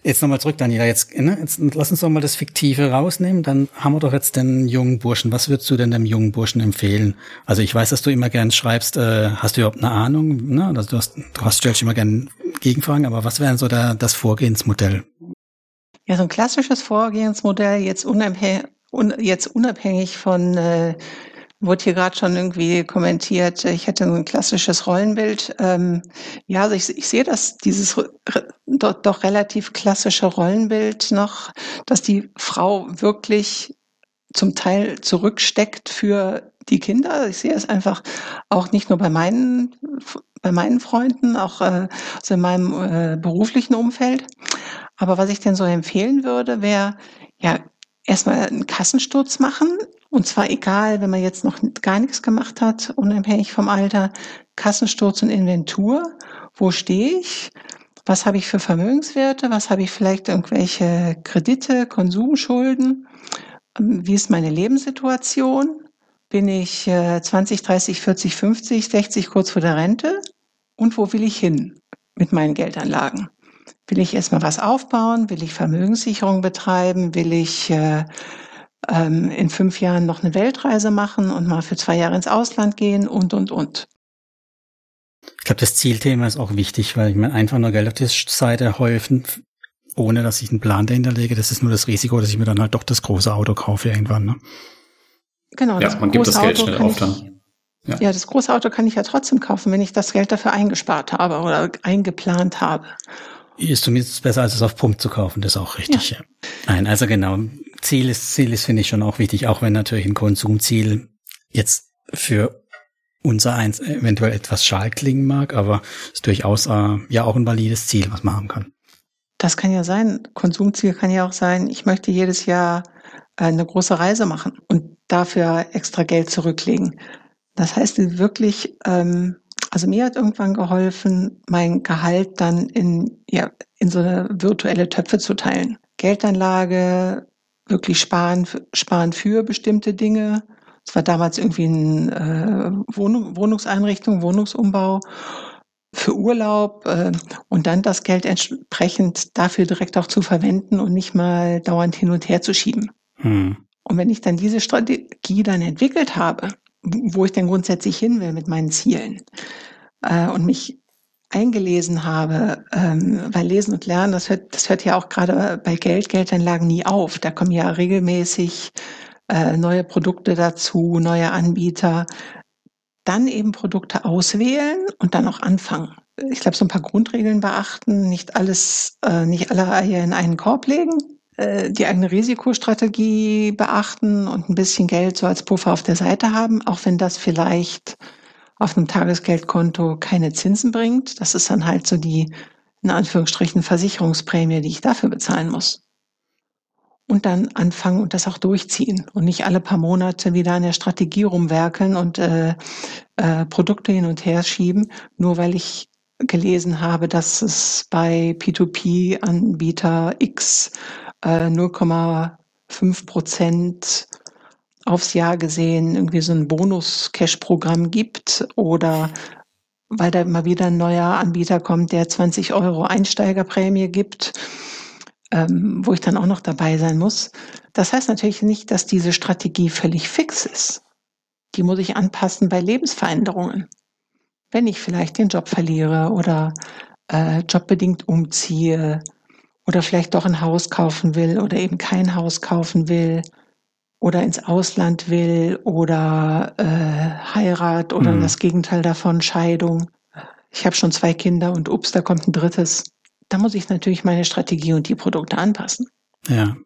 Jetzt nochmal zurück, Daniela. Jetzt, ne, jetzt lass uns doch mal das Fiktive rausnehmen. Dann haben wir doch jetzt den jungen Burschen. Was würdest du denn dem jungen Burschen empfehlen? Also ich weiß, dass du immer gern schreibst, äh, hast du überhaupt eine Ahnung? Ne? Also du hast, du hast stellst immer gern Gegenfragen, aber was wäre so da, das Vorgehensmodell? Ja, so ein klassisches Vorgehensmodell, jetzt unabhängig, un, jetzt unabhängig von, äh, wurde hier gerade schon irgendwie kommentiert, ich hätte ein klassisches Rollenbild. Ähm, ja, also ich, ich sehe das, dieses doch, doch relativ klassische Rollenbild noch, dass die Frau wirklich zum Teil zurücksteckt für die Kinder. Ich sehe es einfach auch nicht nur bei meinen, bei meinen Freunden, auch äh, also in meinem äh, beruflichen Umfeld. Aber was ich denn so empfehlen würde, wäre, ja, erstmal einen Kassensturz machen. Und zwar egal, wenn man jetzt noch gar nichts gemacht hat, unabhängig vom Alter, Kassensturz und Inventur. Wo stehe ich? Was habe ich für Vermögenswerte? Was habe ich vielleicht irgendwelche Kredite, Konsumschulden? Ähm, wie ist meine Lebenssituation? Bin ich 20, 30, 40, 50, 60 kurz vor der Rente? Und wo will ich hin mit meinen Geldanlagen? Will ich erstmal was aufbauen? Will ich Vermögenssicherung betreiben? Will ich äh, ähm, in fünf Jahren noch eine Weltreise machen und mal für zwei Jahre ins Ausland gehen und, und, und. Ich glaube, das Zielthema ist auch wichtig, weil ich mir einfach nur Geld auf die Seite häufen, ohne dass ich einen Plan dahinter lege. Das ist nur das Risiko, dass ich mir dann halt doch das große Auto kaufe irgendwann. Ne? Genau, ja, man gibt das Geld schnell auf dann. Ja. ja, das große Auto kann ich ja trotzdem kaufen, wenn ich das Geld dafür eingespart habe oder eingeplant habe. Ist zumindest besser, als es auf Pump zu kaufen, das ist auch richtig. Ja. ja. Nein, also genau. Ziel ist, Ziel ist, finde ich, schon auch wichtig, auch wenn natürlich ein Konsumziel jetzt für unser eins eventuell etwas schal klingen mag, aber ist durchaus äh, ja auch ein valides Ziel, was man haben kann. Das kann ja sein. Konsumziel kann ja auch sein, ich möchte jedes Jahr äh, eine große Reise machen und dafür extra Geld zurücklegen. Das heißt wirklich ähm, also mir hat irgendwann geholfen, mein Gehalt dann in, ja, in so eine virtuelle Töpfe zu teilen. Geldanlage, wirklich sparen, sparen für bestimmte Dinge. Es war damals irgendwie eine äh, Wohnung, Wohnungseinrichtung, Wohnungsumbau für Urlaub äh, und dann das Geld entsprechend dafür direkt auch zu verwenden und nicht mal dauernd hin und her zu schieben. Hm. Und wenn ich dann diese Strategie dann entwickelt habe, wo ich denn grundsätzlich hin will mit meinen Zielen äh, und mich eingelesen habe, ähm, weil Lesen und Lernen, das hört, das hört ja auch gerade bei Geld, Geldanlagen nie auf. Da kommen ja regelmäßig äh, neue Produkte dazu, neue Anbieter. Dann eben Produkte auswählen und dann auch anfangen. Ich glaube, so ein paar Grundregeln beachten, nicht alles, äh, nicht alle Eier in einen Korb legen, äh, die eigene Risikostrategie beachten und ein bisschen Geld so als Puffer auf der Seite haben, auch wenn das vielleicht auf einem Tagesgeldkonto keine Zinsen bringt. Das ist dann halt so die, in Anführungsstrichen, Versicherungsprämie, die ich dafür bezahlen muss. Und dann anfangen und das auch durchziehen und nicht alle paar Monate wieder an der Strategie rumwerkeln und äh, äh, Produkte hin und her schieben, nur weil ich gelesen habe, dass es bei P2P-Anbieter X äh, 0,5 fünf Prozent aufs Jahr gesehen irgendwie so ein Bonus-Cash-Programm gibt oder weil da immer wieder ein neuer Anbieter kommt, der 20 Euro Einsteigerprämie gibt, ähm, wo ich dann auch noch dabei sein muss. Das heißt natürlich nicht, dass diese Strategie völlig fix ist. Die muss ich anpassen bei Lebensveränderungen. Wenn ich vielleicht den Job verliere oder äh, jobbedingt umziehe oder vielleicht doch ein Haus kaufen will oder eben kein Haus kaufen will oder ins Ausland will oder äh, Heirat oder mhm. das Gegenteil davon, Scheidung. Ich habe schon zwei Kinder und ups, da kommt ein drittes. Da muss ich natürlich meine Strategie und die Produkte anpassen. Ja.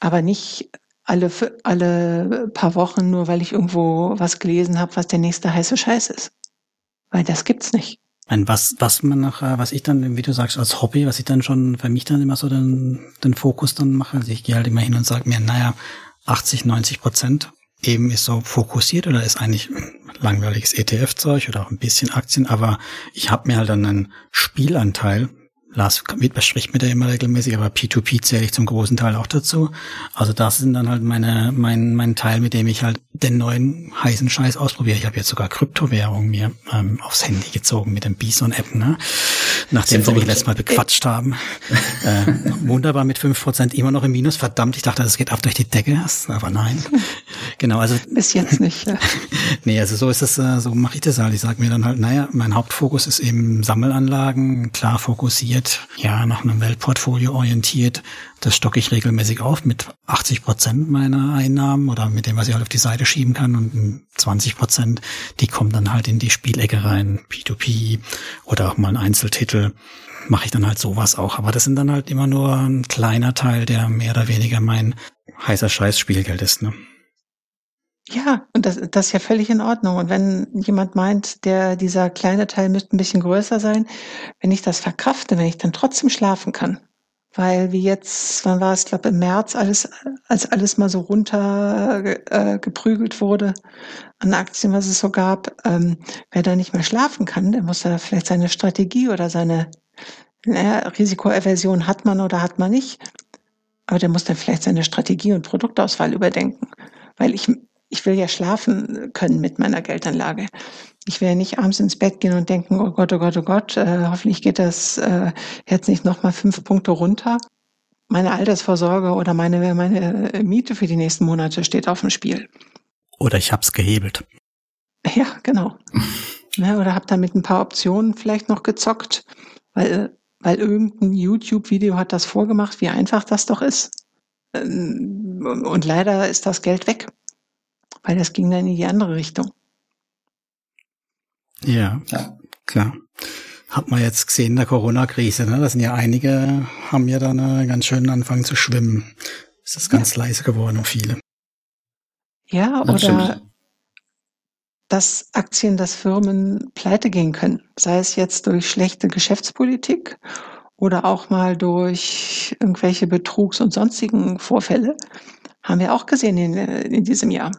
Aber nicht alle, alle paar Wochen, nur weil ich irgendwo was gelesen habe, was der nächste heiße Scheiß ist. Weil das gibt's nicht. Ein was, was man nach, äh, was ich dann, wie du sagst, als Hobby, was ich dann schon für mich dann immer so den, den Fokus dann mache. Also ich gehe halt immer hin und sage mir, naja, 80, 90 Prozent eben ist so fokussiert oder ist eigentlich langweiliges ETF-Zeug oder auch ein bisschen Aktien, aber ich habe mir halt dann einen Spielanteil Lars spricht mit der immer regelmäßig, aber P2P zähle ich zum großen Teil auch dazu. Also das sind dann halt meine, mein, mein Teil, mit dem ich halt den neuen heißen Scheiß ausprobiere. Ich habe jetzt sogar Kryptowährung mir ähm, aufs Handy gezogen mit dem Bison-App, ne? Nachdem sie mich letztes Mal bequatscht haben. äh, wunderbar mit fünf Prozent immer noch im Minus. Verdammt, ich dachte, das geht ab durch die Decke. Aber nein. genau, also. Bis jetzt nicht, ja. nee, also so ist es, äh, so mache ich das halt. Ich sage mir dann halt, naja, mein Hauptfokus ist eben Sammelanlagen, klar fokussiert orientiert, ja, nach einem Weltportfolio orientiert. Das stocke ich regelmäßig auf mit 80 Prozent meiner Einnahmen oder mit dem, was ich halt auf die Seite schieben kann und 20 Prozent, die kommen dann halt in die Spielecke rein, P2P oder auch mal ein Einzeltitel mache ich dann halt sowas auch. Aber das sind dann halt immer nur ein kleiner Teil, der mehr oder weniger mein heißer Scheiß Spielgeld ist. Ne? Ja, und das, das ist ja völlig in Ordnung. Und wenn jemand meint, der, dieser kleine Teil müsste ein bisschen größer sein, wenn ich das verkrafte, wenn ich dann trotzdem schlafen kann, weil wie jetzt, wann war es, glaube im März, alles, als alles mal so runter äh, geprügelt wurde an Aktien, was es so gab, ähm, wer da nicht mehr schlafen kann, der muss da vielleicht seine Strategie oder seine naja, Risikoaversion hat man oder hat man nicht. Aber der muss dann vielleicht seine Strategie und Produktauswahl überdenken. Weil ich ich will ja schlafen können mit meiner Geldanlage. Ich will ja nicht abends ins Bett gehen und denken, oh Gott, oh Gott, oh Gott, äh, hoffentlich geht das äh, jetzt nicht nochmal fünf Punkte runter. Meine Altersvorsorge oder meine, meine Miete für die nächsten Monate steht auf dem Spiel. Oder ich hab's gehebelt. Ja, genau. ja, oder hab damit ein paar Optionen vielleicht noch gezockt, weil, weil irgendein YouTube-Video hat das vorgemacht, wie einfach das doch ist. Ähm, und leider ist das Geld weg weil das ging dann in die andere Richtung. Ja, ja. klar. Hat man jetzt gesehen in der Corona-Krise, ne? Da sind ja einige, haben ja dann einen ganz schönen Anfang zu schwimmen. Ist ganz ja. leise geworden und viele. Ja, das oder stimmt. dass Aktien, dass Firmen pleite gehen können. Sei es jetzt durch schlechte Geschäftspolitik oder auch mal durch irgendwelche Betrugs- und sonstigen Vorfälle. Haben wir auch gesehen in, in diesem Jahr.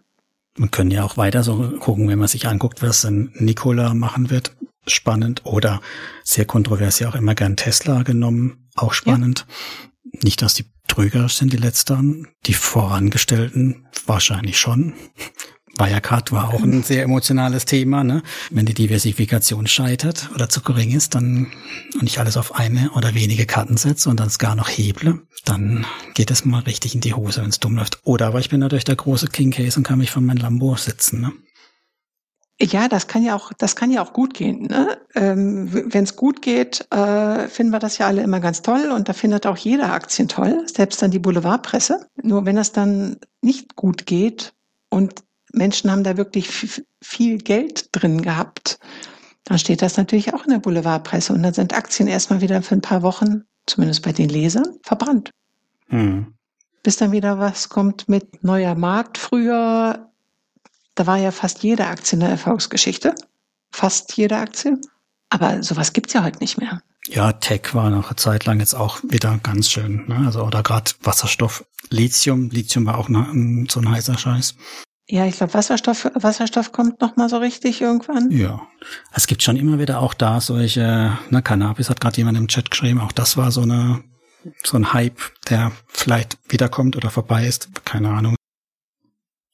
Man können ja auch weiter so gucken, wenn man sich anguckt, was dann Nikola machen wird. Spannend. Oder sehr kontrovers ja auch immer gern Tesla genommen. Auch spannend. Ja. Nicht, dass die Trüger sind, die letzteren. Die vorangestellten wahrscheinlich schon. Wirecard war auch ein sehr emotionales Thema. Ne? Wenn die Diversifikation scheitert oder zu gering ist, dann und ich alles auf eine oder wenige Karten setze und dann es gar noch heble, dann geht es mal richtig in die Hose, wenn es dumm läuft. Oder aber ich bin natürlich der große King Case und kann mich von meinem Lambo setzen. Ne? Ja, das kann ja auch, das kann ja auch gut gehen. Ne? Ähm, Wenn es gut geht, äh, finden wir das ja alle immer ganz toll und da findet auch jeder Aktien toll, selbst dann die Boulevardpresse. Nur wenn es dann nicht gut geht und Menschen haben da wirklich viel Geld drin gehabt. Dann steht das natürlich auch in der Boulevardpresse und dann sind Aktien erstmal wieder für ein paar Wochen, zumindest bei den Lesern, verbrannt. Mhm. Bis dann wieder was kommt mit neuer Markt. Früher, da war ja fast jede Aktie eine Erfolgsgeschichte. Fast jede Aktie. Aber sowas gibt's ja heute nicht mehr. Ja, Tech war noch eine Zeit lang jetzt auch wieder ganz schön. Ne? Also oder gerade Wasserstoff, Lithium. Lithium war auch ne, so ein heißer Scheiß. Ja, ich glaube, Wasserstoff, Wasserstoff kommt noch mal so richtig irgendwann. Ja, es gibt schon immer wieder auch da solche, na, Cannabis hat gerade jemand im Chat geschrieben, auch das war so eine so ein Hype, der vielleicht wiederkommt oder vorbei ist. Keine Ahnung.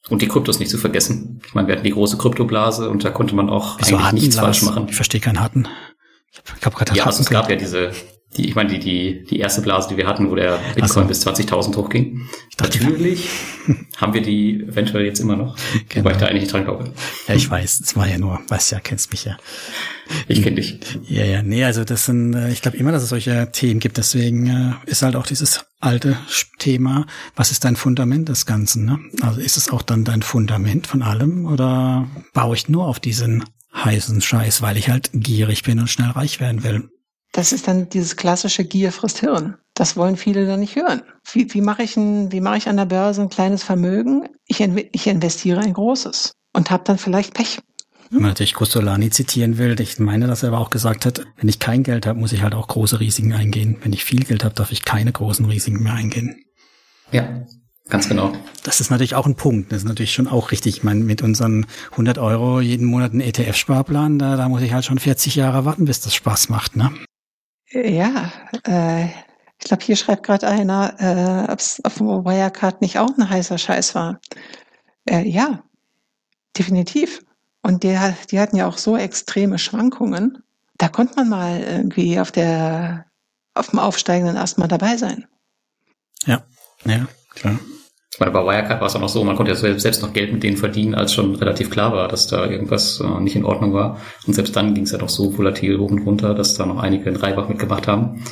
Und die Kryptos nicht zu vergessen. Ich meine, wir hatten die große Kryptoblase und da konnte man auch Wieso eigentlich nichts falsch machen. Ich verstehe keinen Hatten. Ich habe gerade Ja, also es gab ja diese die, ich meine, die, die, die erste Blase, die wir hatten, wo der Bitcoin so. bis 20.000 hochging. Natürlich haben wir die eventuell jetzt immer noch, genau. weil ich da eigentlich nicht dran glaube. Ja, ich weiß, es war ja nur, weißt ja, kennst mich ja. Ich kenne dich. Ja, ja, nee, also das sind, äh, ich glaube immer, dass es solche Themen gibt, deswegen äh, ist halt auch dieses alte Thema, was ist dein Fundament des Ganzen, ne? Also ist es auch dann dein Fundament von allem oder baue ich nur auf diesen heißen Scheiß, weil ich halt gierig bin und schnell reich werden will? Das ist dann dieses klassische Gier frisst Hirn. Das wollen viele dann nicht hören. Wie, wie mache ich, ein, wie mache ich an der Börse ein kleines Vermögen? Ich, ich investiere ein großes und habe dann vielleicht Pech. Wenn man natürlich Costolani zitieren will, ich meine, dass er aber auch gesagt hat, wenn ich kein Geld habe, muss ich halt auch große Risiken eingehen. Wenn ich viel Geld habe, darf ich keine großen Risiken mehr eingehen. Ja, Ganz genau. Das ist natürlich auch ein Punkt. Das ist natürlich schon auch richtig. Ich meine, mit unseren 100 Euro jeden Monat einen ETF-Sparplan, da, da muss ich halt schon 40 Jahre warten, bis das Spaß macht, ne? Ja, äh, ich glaube, hier schreibt gerade einer, äh, ob es auf Wirecard nicht auch ein heißer Scheiß war. Äh, ja, definitiv. Und der, die hatten ja auch so extreme Schwankungen. Da konnte man mal irgendwie auf der, auf dem Aufsteigenden erstmal dabei sein. Ja, ja, klar. Ich meine, bei Wirecard war es auch noch so, man konnte ja selbst noch Geld mit denen verdienen, als schon relativ klar war, dass da irgendwas äh, nicht in Ordnung war. Und selbst dann ging es ja doch so volatil hoch und runter, dass da noch einige in Reibach mitgemacht haben.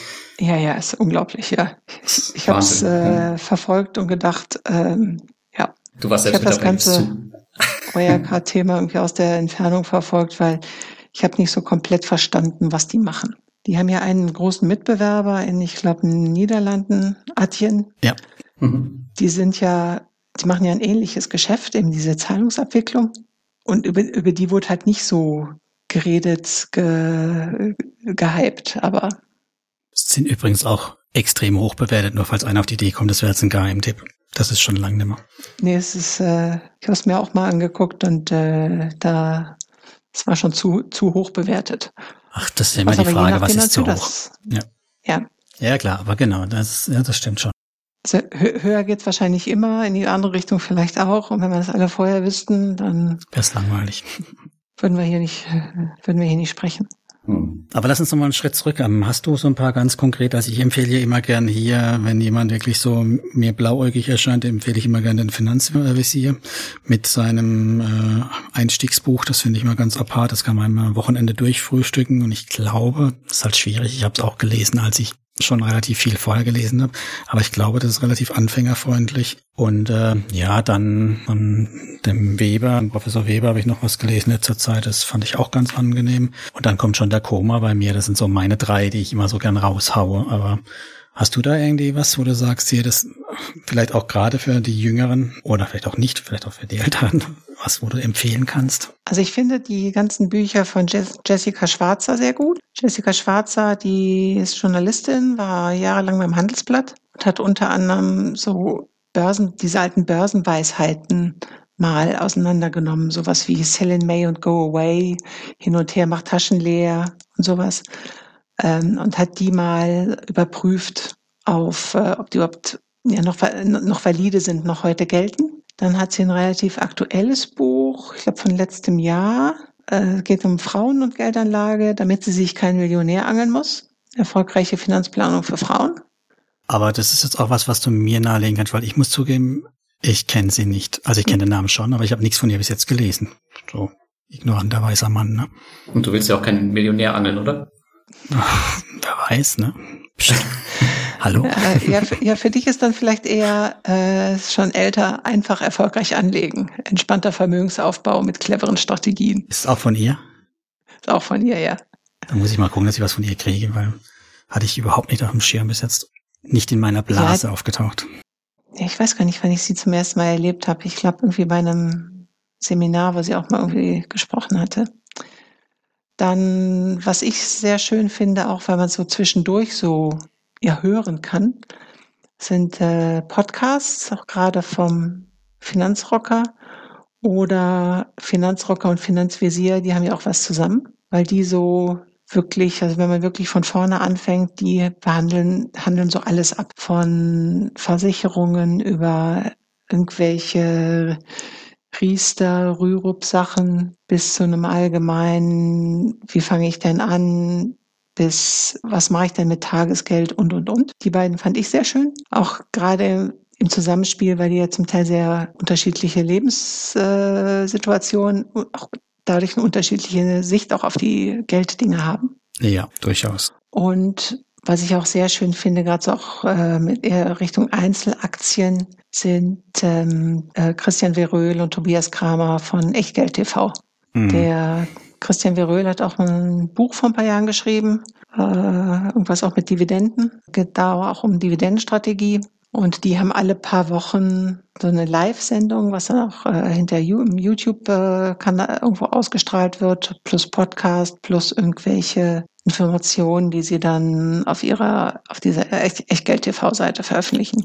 Ja, ja, ist unglaublich, ja. Ich, ich habe es äh, ja. verfolgt und gedacht, ähm, ja. Du warst selbst ich das ganze Wirecard-Thema irgendwie aus der Entfernung verfolgt, weil ich habe nicht so komplett verstanden, was die machen. Die haben ja einen großen Mitbewerber in, ich glaube, den Niederlanden, Atien. Ja. Mhm. Die sind ja, die machen ja ein ähnliches Geschäft, eben diese Zahlungsabwicklung. Und über, über die wurde halt nicht so geredet, ge, gehypt, aber. Sind übrigens auch extrem hoch bewertet, nur falls einer auf die Idee kommt, das wäre jetzt ein Geheimtipp. Das ist schon lange nimmer. Nee, es ist, äh, ich habe es mir auch mal angeguckt und äh, da, es war schon zu, zu hoch bewertet. Ach, das ist ja immer was die Frage, was ist zu hoch? Das, ja. ja. Ja, klar, aber genau, das, ja, das stimmt schon. Also höher geht's wahrscheinlich immer, in die andere Richtung vielleicht auch. Und wenn wir das alle vorher wüssten, dann wäre es langweilig. Würden wir hier nicht, würden wir hier nicht sprechen. Hm. Aber lass uns noch mal einen Schritt zurück. Ähm, hast du so ein paar ganz konkret, also ich empfehle immer gern hier, wenn jemand wirklich so mir blauäugig erscheint, empfehle ich immer gern den Finanzvisier mit seinem äh, Einstiegsbuch. Das finde ich immer ganz apart. Das kann man immer am Wochenende durchfrühstücken. Und ich glaube, das ist halt schwierig. Ich habe es auch gelesen, als ich schon relativ viel vorher gelesen habe, aber ich glaube, das ist relativ anfängerfreundlich. Und äh, ja, dann von dem Weber, Professor Weber, habe ich noch was gelesen in zur Zeit. Das fand ich auch ganz angenehm. Und dann kommt schon der Koma bei mir. Das sind so meine drei, die ich immer so gern raushaue. Aber Hast du da irgendwie was, wo du sagst, hier, das vielleicht auch gerade für die Jüngeren oder vielleicht auch nicht, vielleicht auch für die Älteren, was, wo du empfehlen kannst? Also ich finde die ganzen Bücher von Jessica Schwarzer sehr gut. Jessica Schwarzer, die ist Journalistin, war jahrelang beim Handelsblatt und hat unter anderem so Börsen, diese alten Börsenweisheiten mal auseinandergenommen. Sowas wie Sell in May und Go Away, hin und her macht Taschen leer und sowas ähm, und hat die mal überprüft auf, äh, ob die überhaupt ja, noch, noch valide sind, noch heute gelten. Dann hat sie ein relativ aktuelles Buch, ich glaube von letztem Jahr, äh, geht um Frauen und Geldanlage, damit sie sich kein Millionär angeln muss. Erfolgreiche Finanzplanung für Frauen. Aber das ist jetzt auch was, was du mir nahelegen kannst, weil ich muss zugeben, ich kenne sie nicht. Also ich kenne den Namen schon, aber ich habe nichts von ihr bis jetzt gelesen. So ignoranter weißer Mann, ne? Und du willst ja auch keinen Millionär angeln, oder? Ach, wer weiß, ne? Hallo? Ja, für, ja, für dich ist dann vielleicht eher äh, schon älter, einfach erfolgreich anlegen. Entspannter Vermögensaufbau mit cleveren Strategien. Ist auch von ihr? Ist auch von ihr, ja. Da muss ich mal gucken, dass ich was von ihr kriege, weil hatte ich überhaupt nicht auf dem Schirm bis jetzt. Nicht in meiner Blase ja, aufgetaucht. Ja, ich weiß gar nicht, wann ich sie zum ersten Mal erlebt habe. Ich glaube irgendwie bei einem Seminar, wo sie auch mal irgendwie gesprochen hatte. Dann, was ich sehr schön finde, auch weil man so zwischendurch so ja hören kann, sind äh, Podcasts, auch gerade vom Finanzrocker oder Finanzrocker und Finanzvisier, die haben ja auch was zusammen, weil die so wirklich, also wenn man wirklich von vorne anfängt, die behandeln, handeln so alles ab von Versicherungen über irgendwelche Riester, Rürup-Sachen bis zu einem allgemeinen, wie fange ich denn an, bis was mache ich denn mit Tagesgeld und, und, und. Die beiden fand ich sehr schön. Auch gerade im Zusammenspiel, weil die ja zum Teil sehr unterschiedliche Lebenssituationen, auch dadurch eine unterschiedliche Sicht auch auf die Gelddinge haben. Ja, durchaus. Und was ich auch sehr schön finde, gerade so auch äh, mit eher Richtung Einzelaktien, sind ähm, äh, Christian Veröhl und Tobias Kramer von Echtgeld TV. Mhm. Der Christian Veröhl hat auch ein Buch vor ein paar Jahren geschrieben, äh, irgendwas auch mit Dividenden. Geht da auch um Dividendenstrategie. Und die haben alle paar Wochen so eine Live-Sendung, was dann auch äh, hinter im YouTube-Kanal äh, irgendwo ausgestrahlt wird, plus Podcast, plus irgendwelche Informationen, die sie dann auf ihrer, auf dieser Echtgeld-TV-Seite veröffentlichen.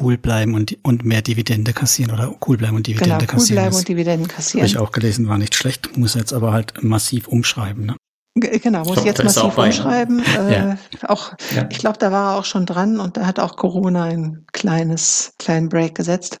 Cool bleiben und, und mehr Dividende kassieren oder cool bleiben und Dividende genau, kassieren. Cool bleiben und Dividenden kassieren. Habe ich auch gelesen, war nicht schlecht, muss jetzt aber halt massiv umschreiben. Ne? Genau, muss ich jetzt massiv bei, umschreiben. Äh, ja. Auch, ja. ich glaube, da war er auch schon dran und da hat auch Corona ein kleines, kleinen Break gesetzt.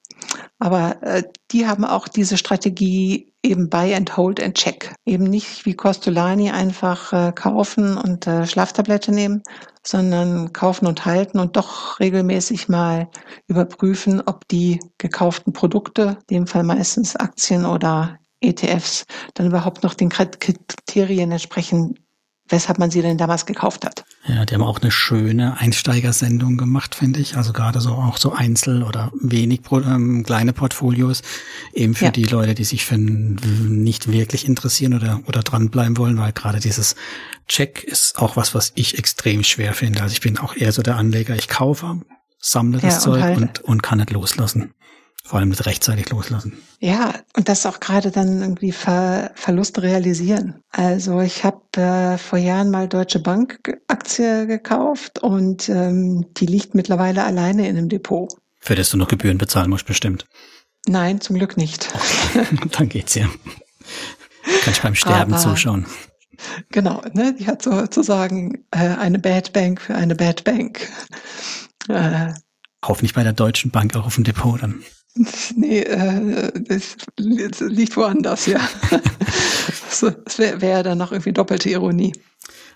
Aber äh, die haben auch diese Strategie eben Buy and Hold and Check. Eben nicht wie Costolani einfach äh, kaufen und äh, Schlaftablette nehmen, sondern kaufen und halten und doch regelmäßig mal überprüfen, ob die gekauften Produkte, in dem Fall meistens Aktien oder ETFs dann überhaupt noch den Kriterien entsprechen, weshalb man sie denn damals gekauft hat. Ja, die haben auch eine schöne Einsteigersendung gemacht, finde ich. Also gerade so auch so Einzel- oder wenig ähm, kleine Portfolios, eben für ja. die Leute, die sich für nicht wirklich interessieren oder, oder dranbleiben wollen, weil gerade dieses Check ist auch was, was ich extrem schwer finde. Also ich bin auch eher so der Anleger, ich kaufe, sammle das ja, Zeug und, halt und, und kann nicht loslassen. Vor allem mit rechtzeitig loslassen. Ja, und das auch gerade dann irgendwie Ver Verluste realisieren. Also ich habe äh, vor Jahren mal Deutsche Bank Aktie gekauft und ähm, die liegt mittlerweile alleine in einem Depot. Für das du noch Gebühren bezahlen musst, bestimmt. Nein, zum Glück nicht. dann geht's ja. Kann ich beim Sterben Aber, zuschauen. Genau, ne? Die hat sozusagen äh, eine Bad Bank für eine Bad Bank. Äh, Hoffentlich bei der Deutschen Bank auch auf dem Depot dann. Nee, äh, das liegt woanders, ja. das wäre wär dann noch irgendwie doppelte Ironie.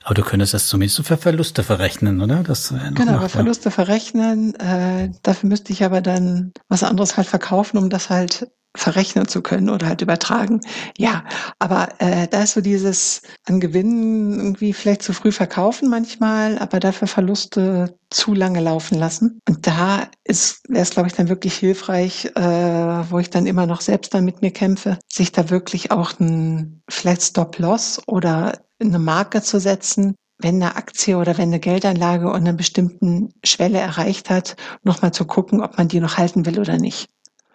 Aber du könntest das zumindest für Verluste verrechnen, oder? Das genau, machbar. Verluste verrechnen. Äh, dafür müsste ich aber dann was anderes halt verkaufen, um das halt verrechnen zu können oder halt übertragen. Ja, aber äh, da ist so dieses an Gewinnen irgendwie vielleicht zu früh verkaufen manchmal, aber dafür Verluste zu lange laufen lassen. Und da ist es, glaube ich, dann wirklich hilfreich, äh, wo ich dann immer noch selbst dann mit mir kämpfe, sich da wirklich auch ein vielleicht Stop-Loss oder eine Marke zu setzen, wenn eine Aktie oder wenn eine Geldanlage und eine bestimmten Schwelle erreicht hat, nochmal zu gucken, ob man die noch halten will oder nicht.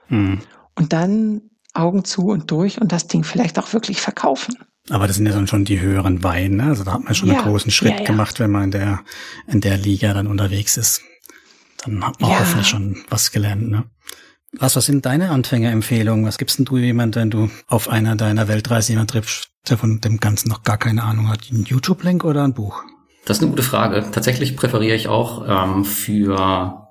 Hm. Und dann Augen zu und durch und das Ding vielleicht auch wirklich verkaufen. Aber das sind ja dann schon die höheren Weine. Also da hat man schon ja, einen großen Schritt ja, ja. gemacht, wenn man in der, in der Liga dann unterwegs ist. Dann hat man hoffentlich schon was gelernt. Ne? Was, was sind deine Anfängerempfehlungen? Was gibst denn du jemand, wenn du auf einer deiner Weltreise jemand triffst, der von dem Ganzen noch gar keine Ahnung hat? Ein YouTube-Link oder ein Buch? Das ist eine gute Frage. Tatsächlich präferiere ich auch ähm, für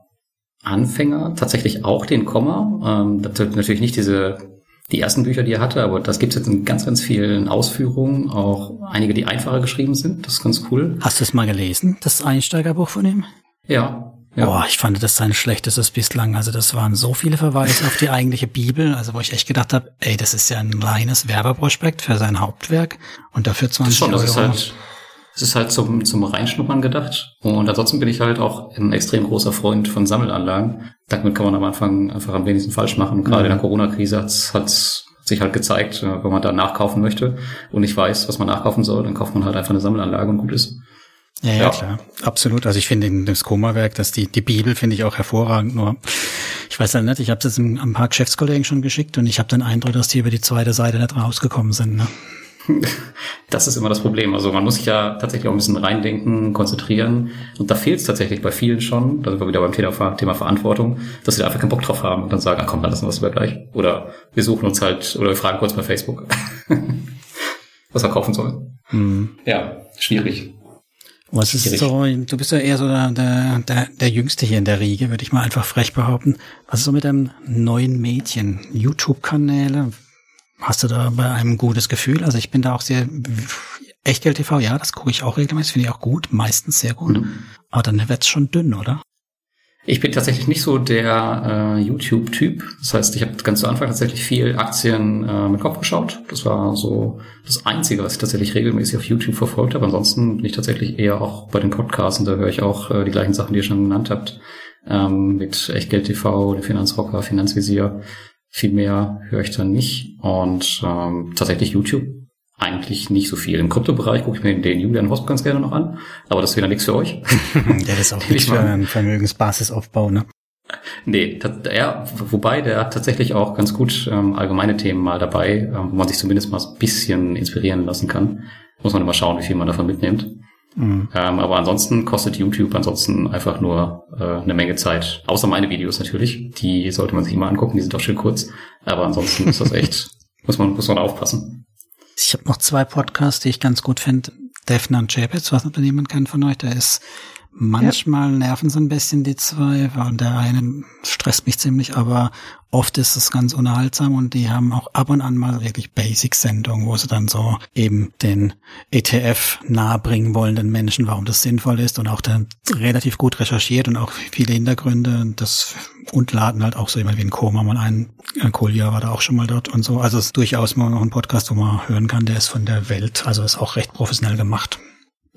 Anfänger tatsächlich auch den Komma. Ähm, natürlich nicht diese die ersten Bücher, die er hatte, aber das gibt es jetzt in ganz, ganz vielen Ausführungen, auch einige, die einfacher geschrieben sind. Das ist ganz cool. Hast du es mal gelesen, das Einsteigerbuch von ihm? Ja. Ja. Boah, ich fand das sein schlechtestes bislang. Also das waren so viele Verweise auf die eigentliche Bibel, also wo ich echt gedacht habe, ey, das ist ja ein reines Werbeprospekt für sein Hauptwerk und dafür 20 das schon, das Ist halt es ist halt zum, zum Reinschnuppern gedacht. Und ansonsten bin ich halt auch ein extrem großer Freund von Sammelanlagen. Damit kann man am Anfang einfach am wenigsten falsch machen. Gerade mhm. in der Corona-Krise hat es sich halt gezeigt, äh, wenn man da nachkaufen möchte und nicht weiß, was man nachkaufen soll, dann kauft man halt einfach eine Sammelanlage und gut ist. Ja, ja, ja. klar. Absolut. Also ich finde in das Koma-Werk, dass die, die Bibel finde ich auch hervorragend. Nur ich weiß halt nicht, ich habe es jetzt ein paar Geschäftskollegen schon geschickt und ich habe den Eindruck, dass die über die zweite Seite nicht rausgekommen sind. Ne? Das ist immer das Problem. Also man muss sich ja tatsächlich auch ein bisschen reindenken, konzentrieren. Und da fehlt es tatsächlich bei vielen schon, da sind wir wieder beim Thema, Thema Verantwortung, dass sie da einfach keinen Bock drauf haben und dann sagen, ah komm, dann lassen wir es lieber gleich. Oder wir suchen uns halt, oder wir fragen kurz bei Facebook. was er kaufen soll. Mhm. Ja, schwierig. Was ist so, du bist ja eher so der, der, der, der Jüngste hier in der Riege, würde ich mal einfach frech behaupten. Was ist so mit einem neuen Mädchen? YouTube-Kanäle? Hast du da bei einem gutes Gefühl? Also ich bin da auch sehr, Echtgeld TV, ja, das gucke ich auch regelmäßig, finde ich auch gut, meistens sehr gut. Mhm. Aber dann wird's schon dünn, oder? Ich bin tatsächlich nicht so der äh, YouTube-Typ. Das heißt, ich habe ganz zu Anfang tatsächlich viel Aktien äh, mit Kopf geschaut. Das war so das Einzige, was ich tatsächlich regelmäßig auf YouTube verfolgt habe. Ansonsten bin ich tatsächlich eher auch bei den Podcasts und da höre ich auch äh, die gleichen Sachen, die ihr schon genannt habt. Ähm, mit Echtgeld TV, der Finanzrocker, Finanzvisier. Viel mehr höre ich dann nicht. Und ähm, tatsächlich YouTube eigentlich nicht so viel. Im Kryptobereich gucke ich mir den Julian Hosp ganz gerne noch an, aber das ist wieder nichts für euch. der ist auch nicht für einen Vermögensbasisaufbau, ne? Nee, ja, wobei der tatsächlich auch ganz gut ähm, allgemeine Themen mal dabei, ähm, wo man sich zumindest mal ein bisschen inspirieren lassen kann. Muss man immer schauen, wie viel man davon mitnimmt. Mhm. Ähm, aber ansonsten kostet YouTube ansonsten einfach nur äh, eine Menge Zeit. Außer meine Videos natürlich. Die sollte man sich immer angucken, die sind auch schön kurz. Aber ansonsten ist das echt, muss man, muss man aufpassen. Ich habe noch zwei Podcasts, die ich ganz gut finde. Defner und Chapitz, was nicht jemand kennt von euch, der ist Manchmal ja. nerven so ein bisschen die zwei, weil der eine stresst mich ziemlich, aber oft ist es ganz unterhaltsam und die haben auch ab und an mal wirklich Basic-Sendungen, wo sie dann so eben den ETF nahebringen wollen, den Menschen, warum das sinnvoll ist und auch dann relativ gut recherchiert und auch viele Hintergründe. Das und laden halt auch so jemand wie ein Koma mal ein. Kolja war da auch schon mal dort und so. Also es ist durchaus mal noch ein Podcast, wo man hören kann, der ist von der Welt, also ist auch recht professionell gemacht.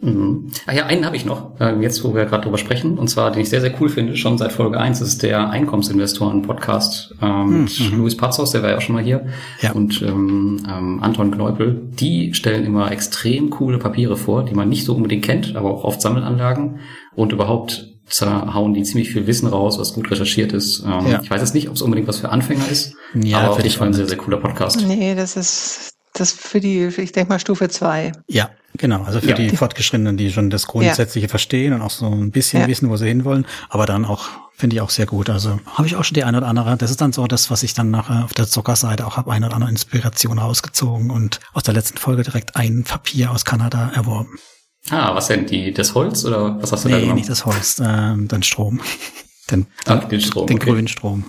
Mhm. Ah ja, einen habe ich noch, äh, jetzt wo wir gerade drüber sprechen, und zwar, den ich sehr, sehr cool finde, schon seit Folge 1, ist der Einkommensinvestoren-Podcast ähm, mit mhm. Luis Pazos, der war ja auch schon mal hier, ja. und ähm, ähm, Anton Kneupel. Die stellen immer extrem coole Papiere vor, die man nicht so unbedingt kennt, aber auch oft Sammelanlagen und überhaupt hauen die ziemlich viel Wissen raus, was gut recherchiert ist. Ähm, ja. Ich weiß jetzt nicht, ob es unbedingt was für Anfänger ist, ja, aber auf jeden Fall ein sehr, sehr cooler Podcast. Nee, das ist das für die, ich denke mal, Stufe zwei. Ja, genau. Also für ja. die Fortgeschrittenen, die schon das Grundsätzliche ja. verstehen und auch so ein bisschen ja. wissen, wo sie hinwollen, aber dann auch, finde ich auch sehr gut. Also habe ich auch schon die eine oder andere, das ist dann so das, was ich dann nachher auf der Zuckerseite auch habe, eine oder andere Inspiration rausgezogen und aus der letzten Folge direkt ein Papier aus Kanada erworben. Ah, was denn, die, das Holz oder was hast du nee, da genommen? Nee, nicht das Holz, äh, den Strom. Den, ah, den Strom. Den okay. grünen Strom.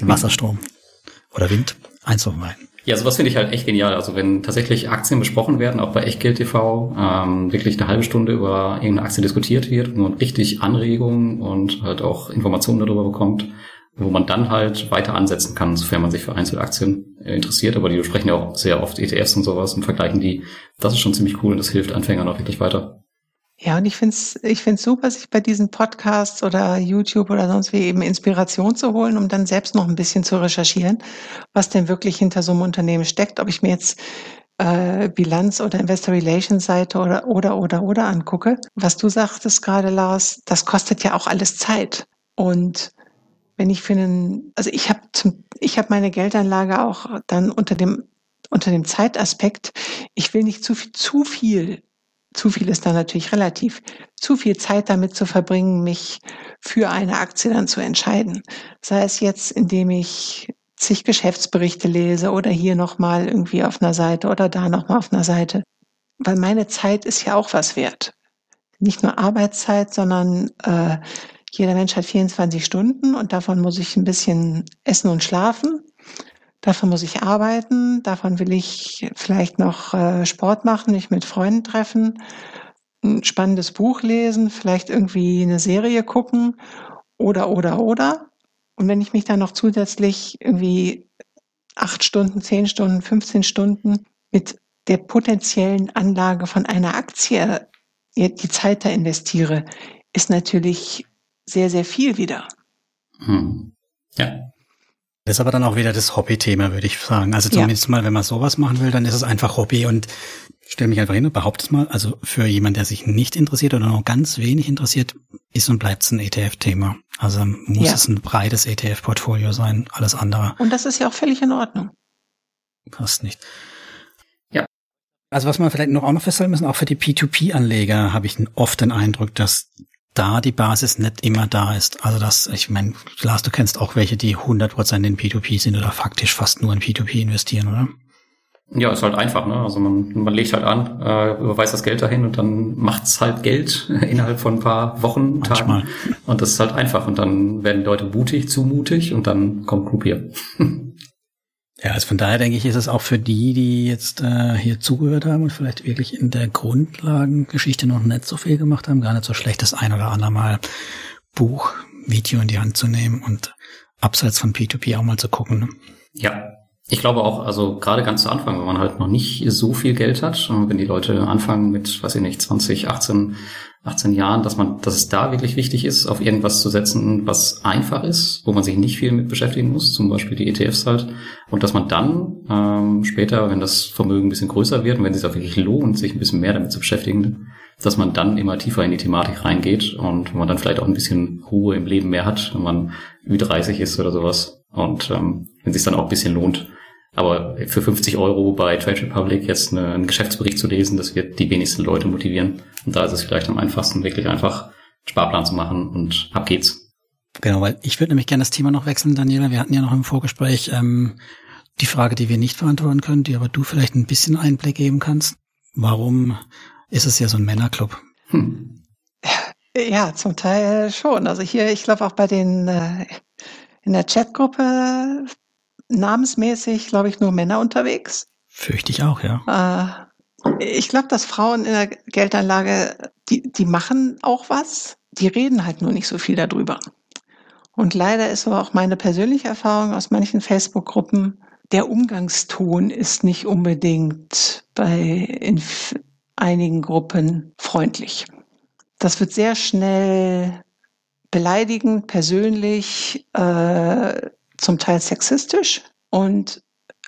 Den Wasserstrom. Oder Wind. Eins von beiden. Ja, sowas finde ich halt echt genial. Also wenn tatsächlich Aktien besprochen werden, auch bei Echtgeld TV, ähm, wirklich eine halbe Stunde über irgendeine Aktie diskutiert wird, wo man richtig Anregungen und halt auch Informationen darüber bekommt, wo man dann halt weiter ansetzen kann, sofern man sich für Einzelaktien äh, interessiert. Aber die besprechen ja auch sehr oft ETFs und sowas und vergleichen die. Das ist schon ziemlich cool und das hilft Anfängern auch wirklich weiter. Ja, und ich finde es ich find's super, sich bei diesen Podcasts oder YouTube oder sonst wie eben Inspiration zu holen, um dann selbst noch ein bisschen zu recherchieren, was denn wirklich hinter so einem Unternehmen steckt. Ob ich mir jetzt äh, Bilanz oder Investor Relations Seite oder oder oder oder angucke. Was du sagtest gerade, Lars, das kostet ja auch alles Zeit. Und wenn ich für einen, also ich habe ich habe meine Geldanlage auch dann unter dem unter dem Zeitaspekt. Ich will nicht zu viel, zu viel zu viel ist dann natürlich relativ, zu viel Zeit damit zu verbringen, mich für eine Aktie dann zu entscheiden. Sei es jetzt, indem ich zig Geschäftsberichte lese oder hier nochmal irgendwie auf einer Seite oder da nochmal auf einer Seite. Weil meine Zeit ist ja auch was wert. Nicht nur Arbeitszeit, sondern äh, jeder Mensch hat 24 Stunden und davon muss ich ein bisschen essen und schlafen. Davon muss ich arbeiten, davon will ich vielleicht noch äh, Sport machen, mich mit Freunden treffen, ein spannendes Buch lesen, vielleicht irgendwie eine Serie gucken oder, oder, oder. Und wenn ich mich dann noch zusätzlich irgendwie acht Stunden, zehn Stunden, 15 Stunden mit der potenziellen Anlage von einer Aktie die Zeit da investiere, ist natürlich sehr, sehr viel wieder. Hm. Ja, das ist aber dann auch wieder das Hobby-Thema, würde ich sagen. Also zumindest ja. mal, wenn man sowas machen will, dann ist es einfach Hobby und ich stelle mich einfach hin und behaupte es mal, also für jemanden, der sich nicht interessiert oder noch ganz wenig interessiert, ist und bleibt es ein ETF-Thema. Also muss ja. es ein breites ETF-Portfolio sein, alles andere. Und das ist ja auch völlig in Ordnung. Passt nicht. Ja. Also was man vielleicht noch auch noch festhalten müssen, auch für die P2P-Anleger habe ich oft den Eindruck, dass da die Basis nicht immer da ist. Also das, ich meine, Lars, du kennst auch welche, die 100% in P2P sind oder faktisch fast nur in P2P investieren, oder? Ja, ist halt einfach, ne? Also man, man legt halt an, äh, überweist das Geld dahin und dann macht's halt Geld innerhalb von ein paar Wochen, Tagen. Und das ist halt einfach. Und dann werden Leute mutig, zu mutig und dann kommt Groupier. Ja, also von daher denke ich, ist es auch für die, die jetzt äh, hier zugehört haben und vielleicht wirklich in der Grundlagengeschichte noch nicht so viel gemacht haben, gar nicht so schlecht, das ein oder andere Mal Buch, Video in die Hand zu nehmen und abseits von P2P auch mal zu gucken. Ne? Ja, ich glaube auch, also gerade ganz zu Anfang, wenn man halt noch nicht so viel Geld hat, wenn die Leute anfangen mit, weiß ich nicht, 20, 18, 18 Jahren, dass man, dass es da wirklich wichtig ist, auf irgendwas zu setzen, was einfach ist, wo man sich nicht viel mit beschäftigen muss, zum Beispiel die ETFs halt, und dass man dann ähm, später, wenn das Vermögen ein bisschen größer wird und wenn es sich auch wirklich lohnt, sich ein bisschen mehr damit zu beschäftigen, dass man dann immer tiefer in die Thematik reingeht und man dann vielleicht auch ein bisschen Ruhe im Leben mehr hat, wenn man Ü30 ist oder sowas und ähm, wenn es sich dann auch ein bisschen lohnt. Aber für 50 Euro bei Trade Republic jetzt eine, einen Geschäftsbericht zu lesen, das wird die wenigsten Leute motivieren. Und da ist es vielleicht am einfachsten, wirklich einfach einen Sparplan zu machen und ab geht's. Genau, weil ich würde nämlich gerne das Thema noch wechseln, Daniela. Wir hatten ja noch im Vorgespräch ähm, die Frage, die wir nicht beantworten können, die aber du vielleicht ein bisschen Einblick geben kannst. Warum ist es ja so ein Männerclub? Hm. Ja, zum Teil schon. Also hier, ich glaube auch bei den äh, in der Chatgruppe namensmäßig, glaube ich, nur Männer unterwegs. Fürchte ich auch, ja. Äh, ich glaube, dass Frauen in der Geldanlage, die, die machen auch was, die reden halt nur nicht so viel darüber. Und leider ist aber auch meine persönliche Erfahrung aus manchen Facebook-Gruppen, der Umgangston ist nicht unbedingt bei in einigen Gruppen freundlich. Das wird sehr schnell beleidigend, persönlich, äh, zum Teil sexistisch. Und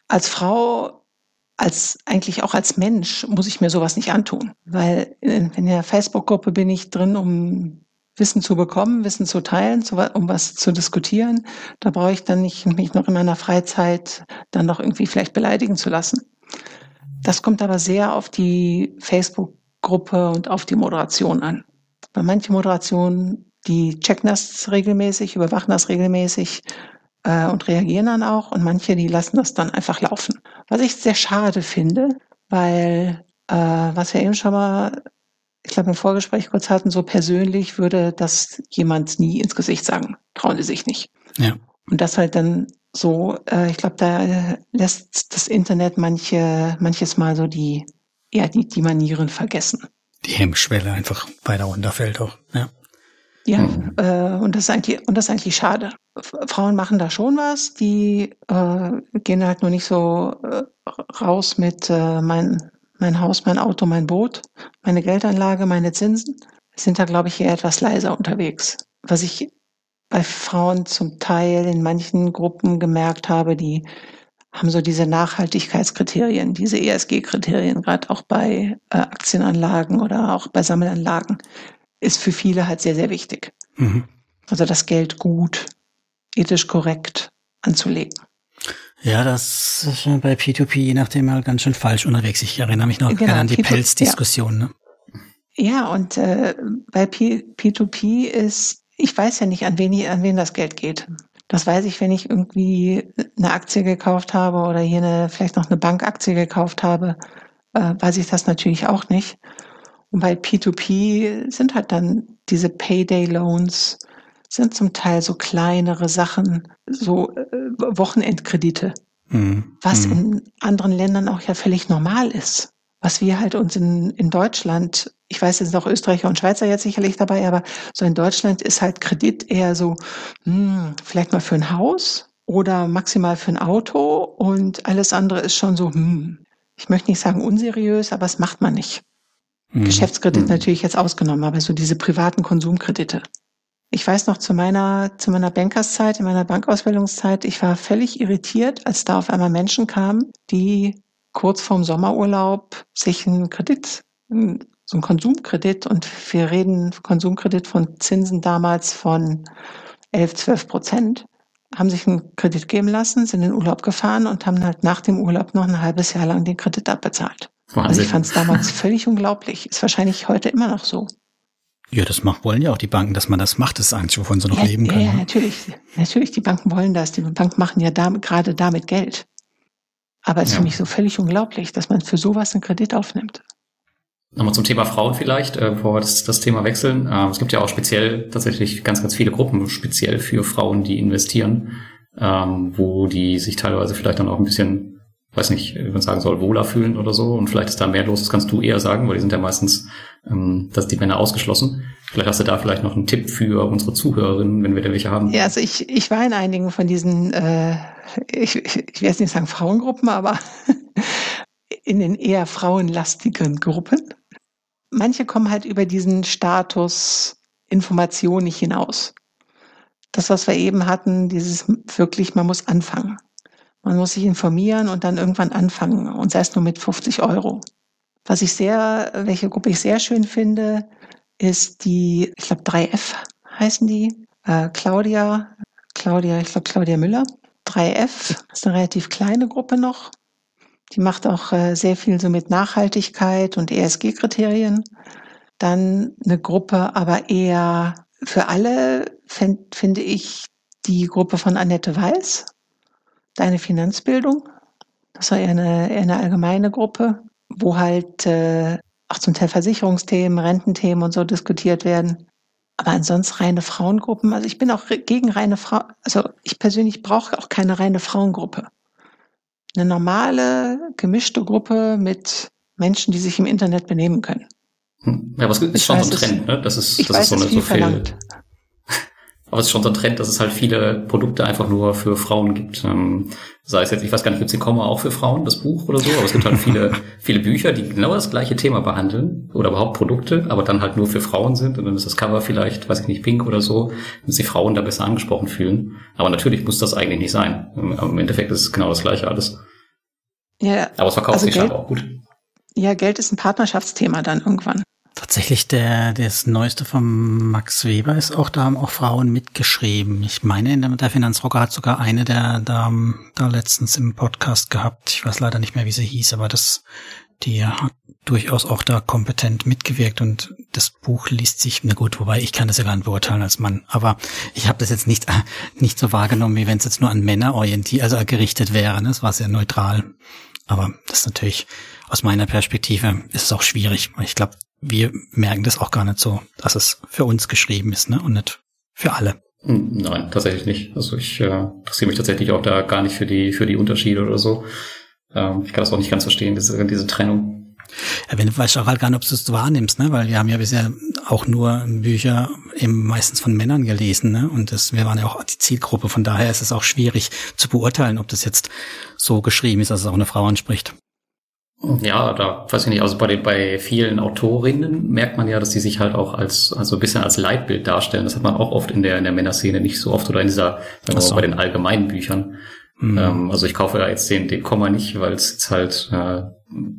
als Frau, als eigentlich auch als Mensch, muss ich mir sowas nicht antun. Weil in, der Facebook-Gruppe bin ich drin, um Wissen zu bekommen, Wissen zu teilen, zu, um was zu diskutieren. Da brauche ich dann nicht mich noch in meiner Freizeit dann noch irgendwie vielleicht beleidigen zu lassen. Das kommt aber sehr auf die Facebook-Gruppe und auf die Moderation an. Bei manchen Moderationen, die checken das regelmäßig, überwachen das regelmäßig äh, und reagieren dann auch und manche, die lassen das dann einfach laufen. Was ich sehr schade finde, weil äh, was wir eben schon mal, ich glaube im Vorgespräch kurz hatten, so persönlich würde das jemand nie ins Gesicht sagen. Trauen sie sich nicht. Ja. Und das halt dann so, äh, ich glaube, da lässt das Internet manche, manches Mal so die, ja, die, die Manieren vergessen. Die Hemmschwelle einfach weiter runterfällt auch, ja. Ja, mhm. äh, und das ist eigentlich, und das ist eigentlich schade. Frauen machen da schon was, die äh, gehen halt nur nicht so äh, raus mit äh, mein, mein Haus, mein Auto, mein Boot, meine Geldanlage, meine Zinsen. Sind da, glaube ich, eher etwas leiser unterwegs. Was ich bei Frauen zum Teil in manchen Gruppen gemerkt habe, die haben so diese Nachhaltigkeitskriterien, diese ESG-Kriterien, gerade auch bei äh, Aktienanlagen oder auch bei Sammelanlagen, ist für viele halt sehr, sehr wichtig. Mhm. Also das Geld gut, ethisch korrekt anzulegen. Ja, das ist bei P2P je nachdem halt ganz schön falsch unterwegs. Ich erinnere mich noch genau, gerne an die Pelzdiskussion. Ja. Ne? ja, und äh, bei P P2P ist ich weiß ja nicht, an wen, an wen das Geld geht. Das weiß ich, wenn ich irgendwie eine Aktie gekauft habe oder hier eine, vielleicht noch eine Bankaktie gekauft habe, äh, weiß ich das natürlich auch nicht. Und bei P2P sind halt dann diese Payday Loans, sind zum Teil so kleinere Sachen, so äh, Wochenendkredite, mhm. was mhm. in anderen Ländern auch ja völlig normal ist. Was wir halt uns in, in Deutschland ich weiß, jetzt noch Österreicher und Schweizer jetzt sicherlich dabei, aber so in Deutschland ist halt Kredit eher so, hm, vielleicht mal für ein Haus oder maximal für ein Auto und alles andere ist schon so, hm, ich möchte nicht sagen unseriös, aber es macht man nicht. Mhm. Geschäftskredit mhm. natürlich jetzt ausgenommen, aber so diese privaten Konsumkredite. Ich weiß noch zu meiner, zu meiner Bankerszeit, in meiner Bankausbildungszeit, ich war völlig irritiert, als da auf einmal Menschen kamen, die kurz vorm Sommerurlaub sich einen Kredit, so ein Konsumkredit und wir reden Konsumkredit von Zinsen damals von 11, 12 Prozent, haben sich einen Kredit geben lassen, sind in den Urlaub gefahren und haben halt nach dem Urlaub noch ein halbes Jahr lang den Kredit abbezahlt. Wahnsinn. Also ich fand es damals völlig unglaublich. Ist wahrscheinlich heute immer noch so. Ja, das macht, wollen ja auch die Banken, dass man das macht, das ist eigentlich, wovon sie noch ja, leben können. Ja, ja, natürlich. Natürlich, die Banken wollen das. Die Banken machen ja damit, gerade damit Geld. Aber es ist ja. für mich so völlig unglaublich, dass man für sowas einen Kredit aufnimmt. Nochmal zum Thema Frauen vielleicht, äh, bevor wir das, das Thema wechseln. Äh, es gibt ja auch speziell tatsächlich ganz, ganz viele Gruppen, speziell für Frauen, die investieren, ähm, wo die sich teilweise vielleicht dann auch ein bisschen weiß nicht, wie man sagen soll, wohler fühlen oder so. Und vielleicht ist da mehr los, das kannst du eher sagen, weil die sind ja meistens, ähm, dass die Männer ausgeschlossen. Vielleicht hast du da vielleicht noch einen Tipp für unsere Zuhörerinnen, wenn wir da welche haben. Ja, also ich, ich war in einigen von diesen, äh, ich, ich will jetzt nicht sagen Frauengruppen, aber in den eher frauenlastigen Gruppen. Manche kommen halt über diesen Status Information nicht hinaus. Das, was wir eben hatten, dieses wirklich, man muss anfangen. Man muss sich informieren und dann irgendwann anfangen und sei es nur mit 50 Euro. Was ich sehr, welche Gruppe ich sehr schön finde, ist die, ich glaube 3F heißen die, äh, Claudia, Claudia, ich glaube Claudia Müller. 3F ist eine relativ kleine Gruppe noch. Die macht auch äh, sehr viel so mit Nachhaltigkeit und ESG-Kriterien. Dann eine Gruppe, aber eher für alle, find, finde ich die Gruppe von Annette Weiß deine Finanzbildung. Das war eher eine, eher eine allgemeine Gruppe, wo halt äh, auch zum Teil Versicherungsthemen, Rententhemen und so diskutiert werden. Aber ansonsten reine Frauengruppen. Also ich bin auch gegen reine Frauen. Also ich persönlich brauche auch keine reine Frauengruppe. Eine normale, gemischte Gruppe mit Menschen, die sich im Internet benehmen können. Hm. Ja, aber es ist schon so ein Trend, ne? Das ist, das weiß, ist so eine so viel, verlangt. Aber es ist schon so ein Trend, dass es halt viele Produkte einfach nur für Frauen gibt. Ähm, sei es jetzt, ich weiß gar nicht, gibt es Komma auch für Frauen, das Buch oder so, aber es gibt halt viele, viele Bücher, die genau das gleiche Thema behandeln oder überhaupt Produkte, aber dann halt nur für Frauen sind und dann ist das Cover vielleicht, weiß ich nicht, pink oder so, dass die Frauen da besser angesprochen fühlen. Aber natürlich muss das eigentlich nicht sein. Im Endeffekt ist es genau das gleiche alles. Ja, aber es verkauft also sich Geld, auch gut. Ja, Geld ist ein Partnerschaftsthema dann irgendwann. Tatsächlich der das neueste von Max Weber ist auch, da haben auch Frauen mitgeschrieben. Ich meine, der Finanzrocker hat sogar eine der Damen da letztens im Podcast gehabt. Ich weiß leider nicht mehr, wie sie hieß, aber das, die hat durchaus auch da kompetent mitgewirkt und das Buch liest sich, na gut, wobei ich kann das ja gar nicht beurteilen als Mann, aber ich habe das jetzt nicht, nicht so wahrgenommen, wie wenn es jetzt nur an Männer orientiert, also gerichtet wäre. Ne? Es war sehr neutral. Aber das ist natürlich aus meiner Perspektive ist es auch schwierig. Ich glaube, wir merken das auch gar nicht so, dass es für uns geschrieben ist, ne? Und nicht für alle. Hm, nein, tatsächlich nicht. Also ich äh, interessiere mich tatsächlich auch da gar nicht für die für die Unterschiede oder so. Ähm, ich kann das auch nicht ganz verstehen, diese, diese Trennung. Ja, wenn du weißt auch halt gar nicht, ob du es wahrnimmst, ne? Weil wir haben ja bisher auch nur Bücher eben meistens von Männern gelesen, ne? Und das, wir waren ja auch die Zielgruppe. Von daher ist es auch schwierig zu beurteilen, ob das jetzt so geschrieben ist, dass es auch eine Frau anspricht. Ja, da weiß ich nicht, also bei, den, bei vielen Autorinnen merkt man ja, dass die sich halt auch als, also ein bisschen als Leitbild darstellen. Das hat man auch oft in der, in der Männerszene nicht so oft oder in dieser, sagen wir so. mal, bei den allgemeinen Büchern. Mhm. Ähm, also ich kaufe da jetzt den, den Komma nicht, weil es jetzt halt, äh,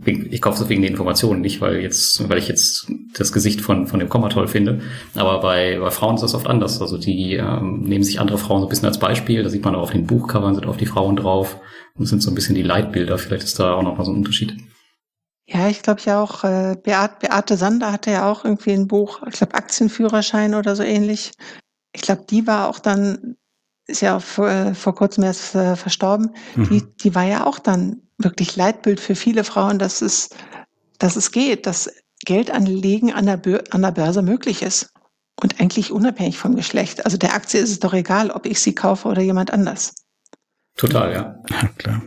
ich kaufe es wegen den Informationen nicht, weil jetzt, weil ich jetzt das Gesicht von, von dem Komma toll finde. Aber bei, bei Frauen ist das oft anders. Also die ähm, nehmen sich andere Frauen so ein bisschen als Beispiel. Da sieht man auch auf den Buchcovern sind auf die Frauen drauf und sind so ein bisschen die Leitbilder. Vielleicht ist da auch noch mal so ein Unterschied. Ja, ich glaube ja auch, äh, Beate, Beate Sander hatte ja auch irgendwie ein Buch, ich glaube Aktienführerschein oder so ähnlich. Ich glaube, die war auch dann, ist ja auch vor, äh, vor kurzem erst äh, verstorben, mhm. die, die war ja auch dann wirklich Leitbild für viele Frauen, dass es, dass es geht, dass Geldanlegen an der, Bör an der Börse möglich ist. Und eigentlich unabhängig vom Geschlecht. Also der Aktie ist es doch egal, ob ich sie kaufe oder jemand anders. Total, ja. Ja, klar.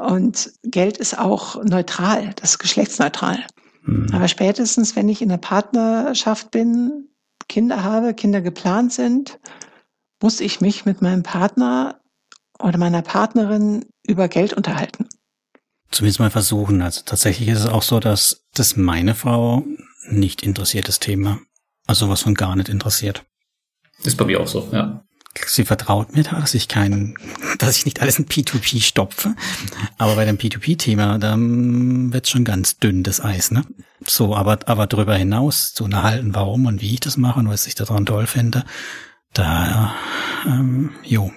Und Geld ist auch neutral, das ist geschlechtsneutral. Mhm. Aber spätestens, wenn ich in einer Partnerschaft bin, Kinder habe, Kinder geplant sind, muss ich mich mit meinem Partner oder meiner Partnerin über Geld unterhalten. Zumindest mal versuchen. Also tatsächlich ist es auch so, dass das meine Frau nicht interessiert, das Thema. Also was von gar nicht interessiert. Ist bei mir auch so, ja sie vertraut mir da, dass ich keinen, dass ich nicht alles in P2P stopfe. Aber bei dem P2P-Thema, da wird schon ganz dünn, das Eis, ne? So, aber, aber darüber hinaus zu unterhalten, warum und wie ich das mache und was ich daran toll finde, da, ähm, jo,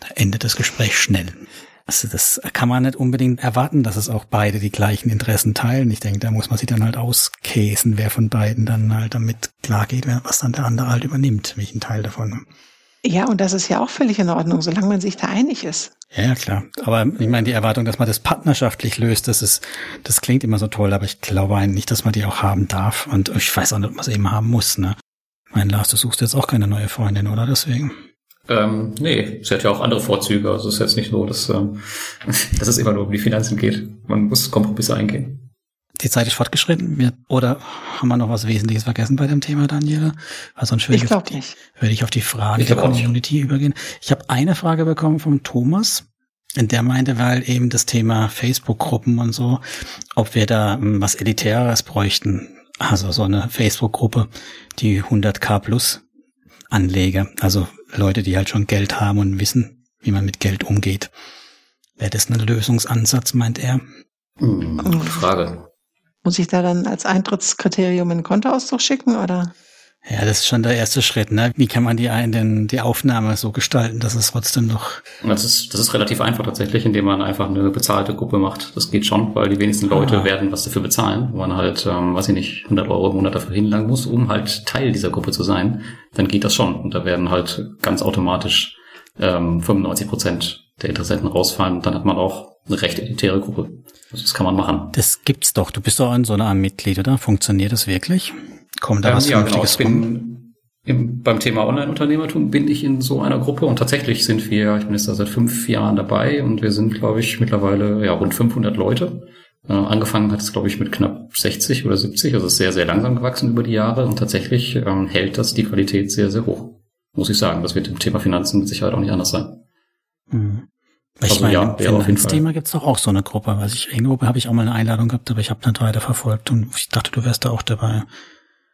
da endet das Gespräch schnell. Also das kann man nicht unbedingt erwarten, dass es auch beide die gleichen Interessen teilen. Ich denke, da muss man sich dann halt auskäsen, wer von beiden dann halt damit klar geht, was dann der andere halt übernimmt, welchen Teil davon. Ja, und das ist ja auch völlig in Ordnung, solange man sich da einig ist. Ja, klar. Aber ich meine, die Erwartung, dass man das partnerschaftlich löst, das ist, das klingt immer so toll, aber ich glaube eigentlich nicht, dass man die auch haben darf. Und ich weiß auch nicht, ob man sie eben haben muss, ne? Mein Lars, du suchst jetzt auch keine neue Freundin, oder? Deswegen. Ähm, nee, sie hat ja auch andere Vorzüge. Also es ist jetzt nicht so, dass, ähm, dass es immer nur um die Finanzen geht. Man muss Kompromisse eingehen. Die Zeit ist fortgeschritten. Oder haben wir noch was Wesentliches vergessen bei dem Thema, Daniela? Weil sonst würde ich, ich, auf die, würde ich auf die Frage der Community übergehen. Ich habe eine Frage bekommen vom Thomas. Und der meinte, weil eben das Thema Facebook-Gruppen und so, ob wir da hm, was Elitäres bräuchten. Also so eine Facebook-Gruppe, die 100k plus Anleger, also Leute, die halt schon Geld haben und wissen, wie man mit Geld umgeht. Wäre das ein Lösungsansatz, meint er? Hm, gute Frage. Muss ich da dann als Eintrittskriterium einen Kontoauszug schicken oder? Ja, das ist schon der erste Schritt. Ne? Wie kann man die, einen, die Aufnahme so gestalten, dass es trotzdem noch... Das ist, das ist relativ einfach tatsächlich, indem man einfach eine bezahlte Gruppe macht. Das geht schon, weil die wenigsten Leute ah. werden was dafür bezahlen. Wenn man halt, ähm, weiß ich nicht, 100 Euro im Monat dafür hinlangen muss, um halt Teil dieser Gruppe zu sein, dann geht das schon. Und da werden halt ganz automatisch ähm, 95 Prozent der Interessenten rausfallen. Und dann hat man auch eine recht elitäre Gruppe. Also das kann man machen. Das gibt's doch. Du bist doch in so einer Art Mitglied, oder? Funktioniert das wirklich? Kommt da ähm, was ja, genau. Ich bin im, beim Thema Online-Unternehmertum bin ich in so einer Gruppe und tatsächlich sind wir, ich bin jetzt da seit fünf Jahren dabei und wir sind, glaube ich, mittlerweile ja rund 500 Leute. Äh, angefangen hat es, glaube ich, mit knapp 60 oder 70, also ist sehr, sehr langsam gewachsen über die Jahre und tatsächlich ähm, hält das die Qualität sehr, sehr hoch. Muss ich sagen, das wird im Thema Finanzen mit Sicherheit auch nicht anders sein. Mhm. Ich also, meine, ja, im Finanzthema gibt's doch auch so eine Gruppe. Weiß ich, irgendwo habe ich auch mal eine Einladung gehabt, aber ich habe nicht weiter verfolgt und ich dachte, du wärst da auch dabei.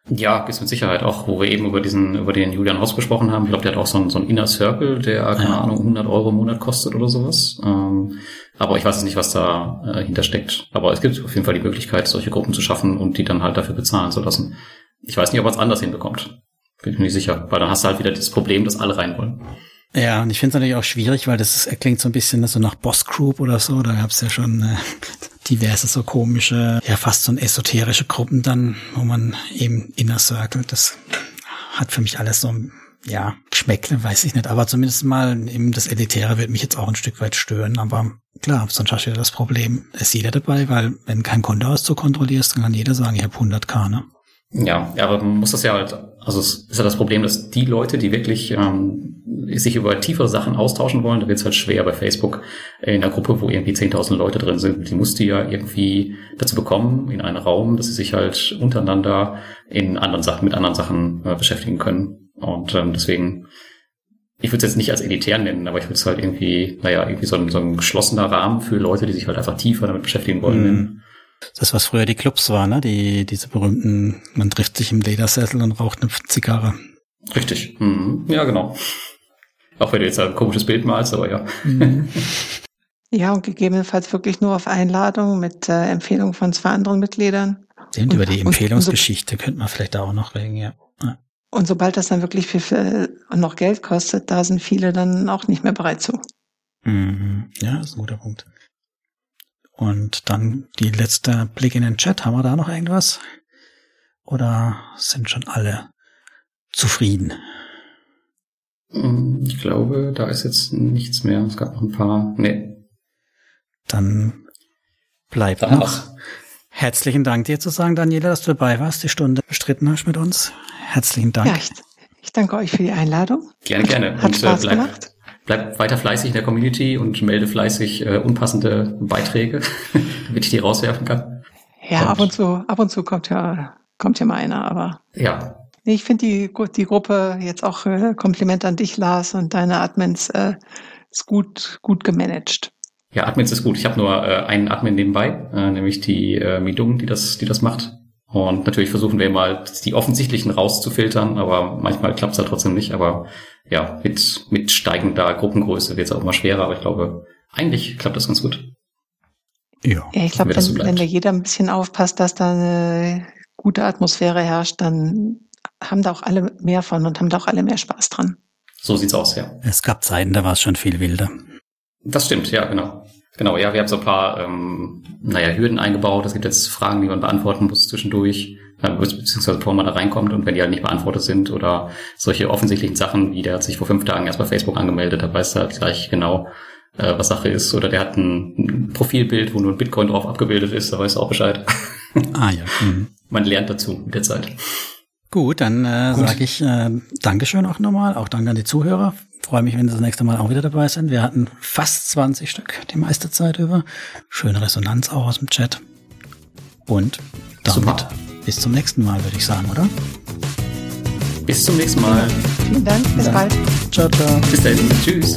Ja, ist mit Sicherheit auch, wo wir eben über diesen, über den Julian Haus gesprochen haben. Ich glaube, der hat auch so einen, so einen Inner Circle, der, keine ja. Ahnung, 100 Euro im Monat kostet oder sowas. Ähm, aber ich weiß jetzt nicht, was da äh, hintersteckt. Aber es gibt auf jeden Fall die Möglichkeit, solche Gruppen zu schaffen und die dann halt dafür bezahlen zu lassen. Ich weiß nicht, ob man es anders hinbekommt. Bin ich mir nicht sicher. Weil dann hast du halt wieder das Problem, dass alle rein wollen. Ja, und ich finde es natürlich auch schwierig, weil das ist, klingt so ein bisschen so nach Boss Group oder so. Da gab es ja schon äh, diverse so komische, ja fast so esoterische Gruppen dann, wo man eben Inner Circle, das hat für mich alles so ja, Geschmäckle, weiß ich nicht. Aber zumindest mal eben das Elitäre wird mich jetzt auch ein Stück weit stören. Aber klar, sonst hast du ja das Problem, ist jeder dabei, weil wenn kein Kontoauszug kontrollierst, dann kann jeder sagen, ich habe 100k, ne? Ja, aber man muss das ja halt, also es ist ja das Problem, dass die Leute, die wirklich ähm, sich über tiefere Sachen austauschen wollen, da wird es halt schwer bei Facebook in einer Gruppe, wo irgendwie 10.000 Leute drin sind. Die musst du ja irgendwie dazu bekommen, in einen Raum, dass sie sich halt untereinander in anderen Sachen, mit anderen Sachen äh, beschäftigen können. Und ähm, deswegen, ich würde es jetzt nicht als elitär nennen, aber ich würde es halt irgendwie, naja, irgendwie so ein, so ein geschlossener Rahmen für Leute, die sich halt einfach tiefer damit beschäftigen wollen. Mhm. Das, was früher die Clubs waren, ne? Die, diese berühmten, man trifft sich im Ledersessel und raucht eine Zigarre. Richtig. Mhm. Ja, genau. Auch wenn du jetzt ein komisches Bild malst, aber ja. Mhm. Ja, und gegebenenfalls wirklich nur auf Einladung mit äh, Empfehlung von zwei anderen Mitgliedern. Stimmt, über die Empfehlungsgeschichte so, könnte man vielleicht auch noch reden, ja. ja. Und sobald das dann wirklich viel, viel noch Geld kostet, da sind viele dann auch nicht mehr bereit zu. Mhm. Ja, ist ein guter Punkt. Und dann die letzte Blick in den Chat. Haben wir da noch irgendwas? Oder sind schon alle zufrieden? Mm, ich glaube, da ist jetzt nichts mehr. Es gab noch ein paar. Nee. Dann bleibt Dann noch. Herzlichen Dank dir zu sagen, Daniela, dass du dabei warst, die Stunde bestritten hast mit uns. Herzlichen Dank. Ja, ich, ich danke euch für die Einladung. Gerne, gerne. Hat und, äh, Spaß äh, bleib, gemacht bleib weiter fleißig in der Community und melde fleißig äh, unpassende Beiträge, damit ich die rauswerfen kann. Ja, und, ab und zu, ab und zu kommt ja, kommt ja mal einer, aber. Ja. Ich finde die, die Gruppe jetzt auch äh, Kompliment an dich, Lars, und deine Admins äh, ist gut, gut gemanagt. Ja, Admins ist gut. Ich habe nur äh, einen Admin nebenbei, äh, nämlich die äh, Midung, die das, die das macht. Und natürlich versuchen wir mal die offensichtlichen rauszufiltern, aber manchmal klappt es halt trotzdem nicht. Aber ja, mit, mit steigender Gruppengröße wird es auch immer schwerer, aber ich glaube, eigentlich klappt das ganz gut. Ja, ja ich glaube, wenn, so wenn da jeder ein bisschen aufpasst, dass da eine gute Atmosphäre herrscht, dann haben da auch alle mehr von und haben da auch alle mehr Spaß dran. So sieht's aus, ja. Es gab Zeiten, da war es schon viel wilder. Das stimmt, ja, genau. Genau, ja, wir haben so ein paar, ähm, naja, Hürden eingebaut. Es gibt jetzt Fragen, die man beantworten muss zwischendurch. äh, beziehungsweise bevor man da reinkommt und wenn die halt nicht beantwortet sind oder solche offensichtlichen Sachen, wie der hat sich vor fünf Tagen erst bei Facebook angemeldet, da weiß er halt gleich genau, äh, was Sache ist. Oder der hat ein Profilbild, wo nur ein Bitcoin drauf abgebildet ist, da weiß er auch Bescheid. Ah ja. Mhm. Man lernt dazu mit der Zeit. Gut, dann äh, sage ich äh, Dankeschön auch nochmal, auch danke an die Zuhörer. Freue mich, wenn Sie das nächste Mal auch wieder dabei sind. Wir hatten fast 20 Stück die meiste Zeit über. Schöne Resonanz auch aus dem Chat. Und damit Super. bis zum nächsten Mal, würde ich sagen, oder? Bis zum nächsten Mal. Vielen Dank, bis ja. bald. Ciao, ciao. Bis dann. Tschüss.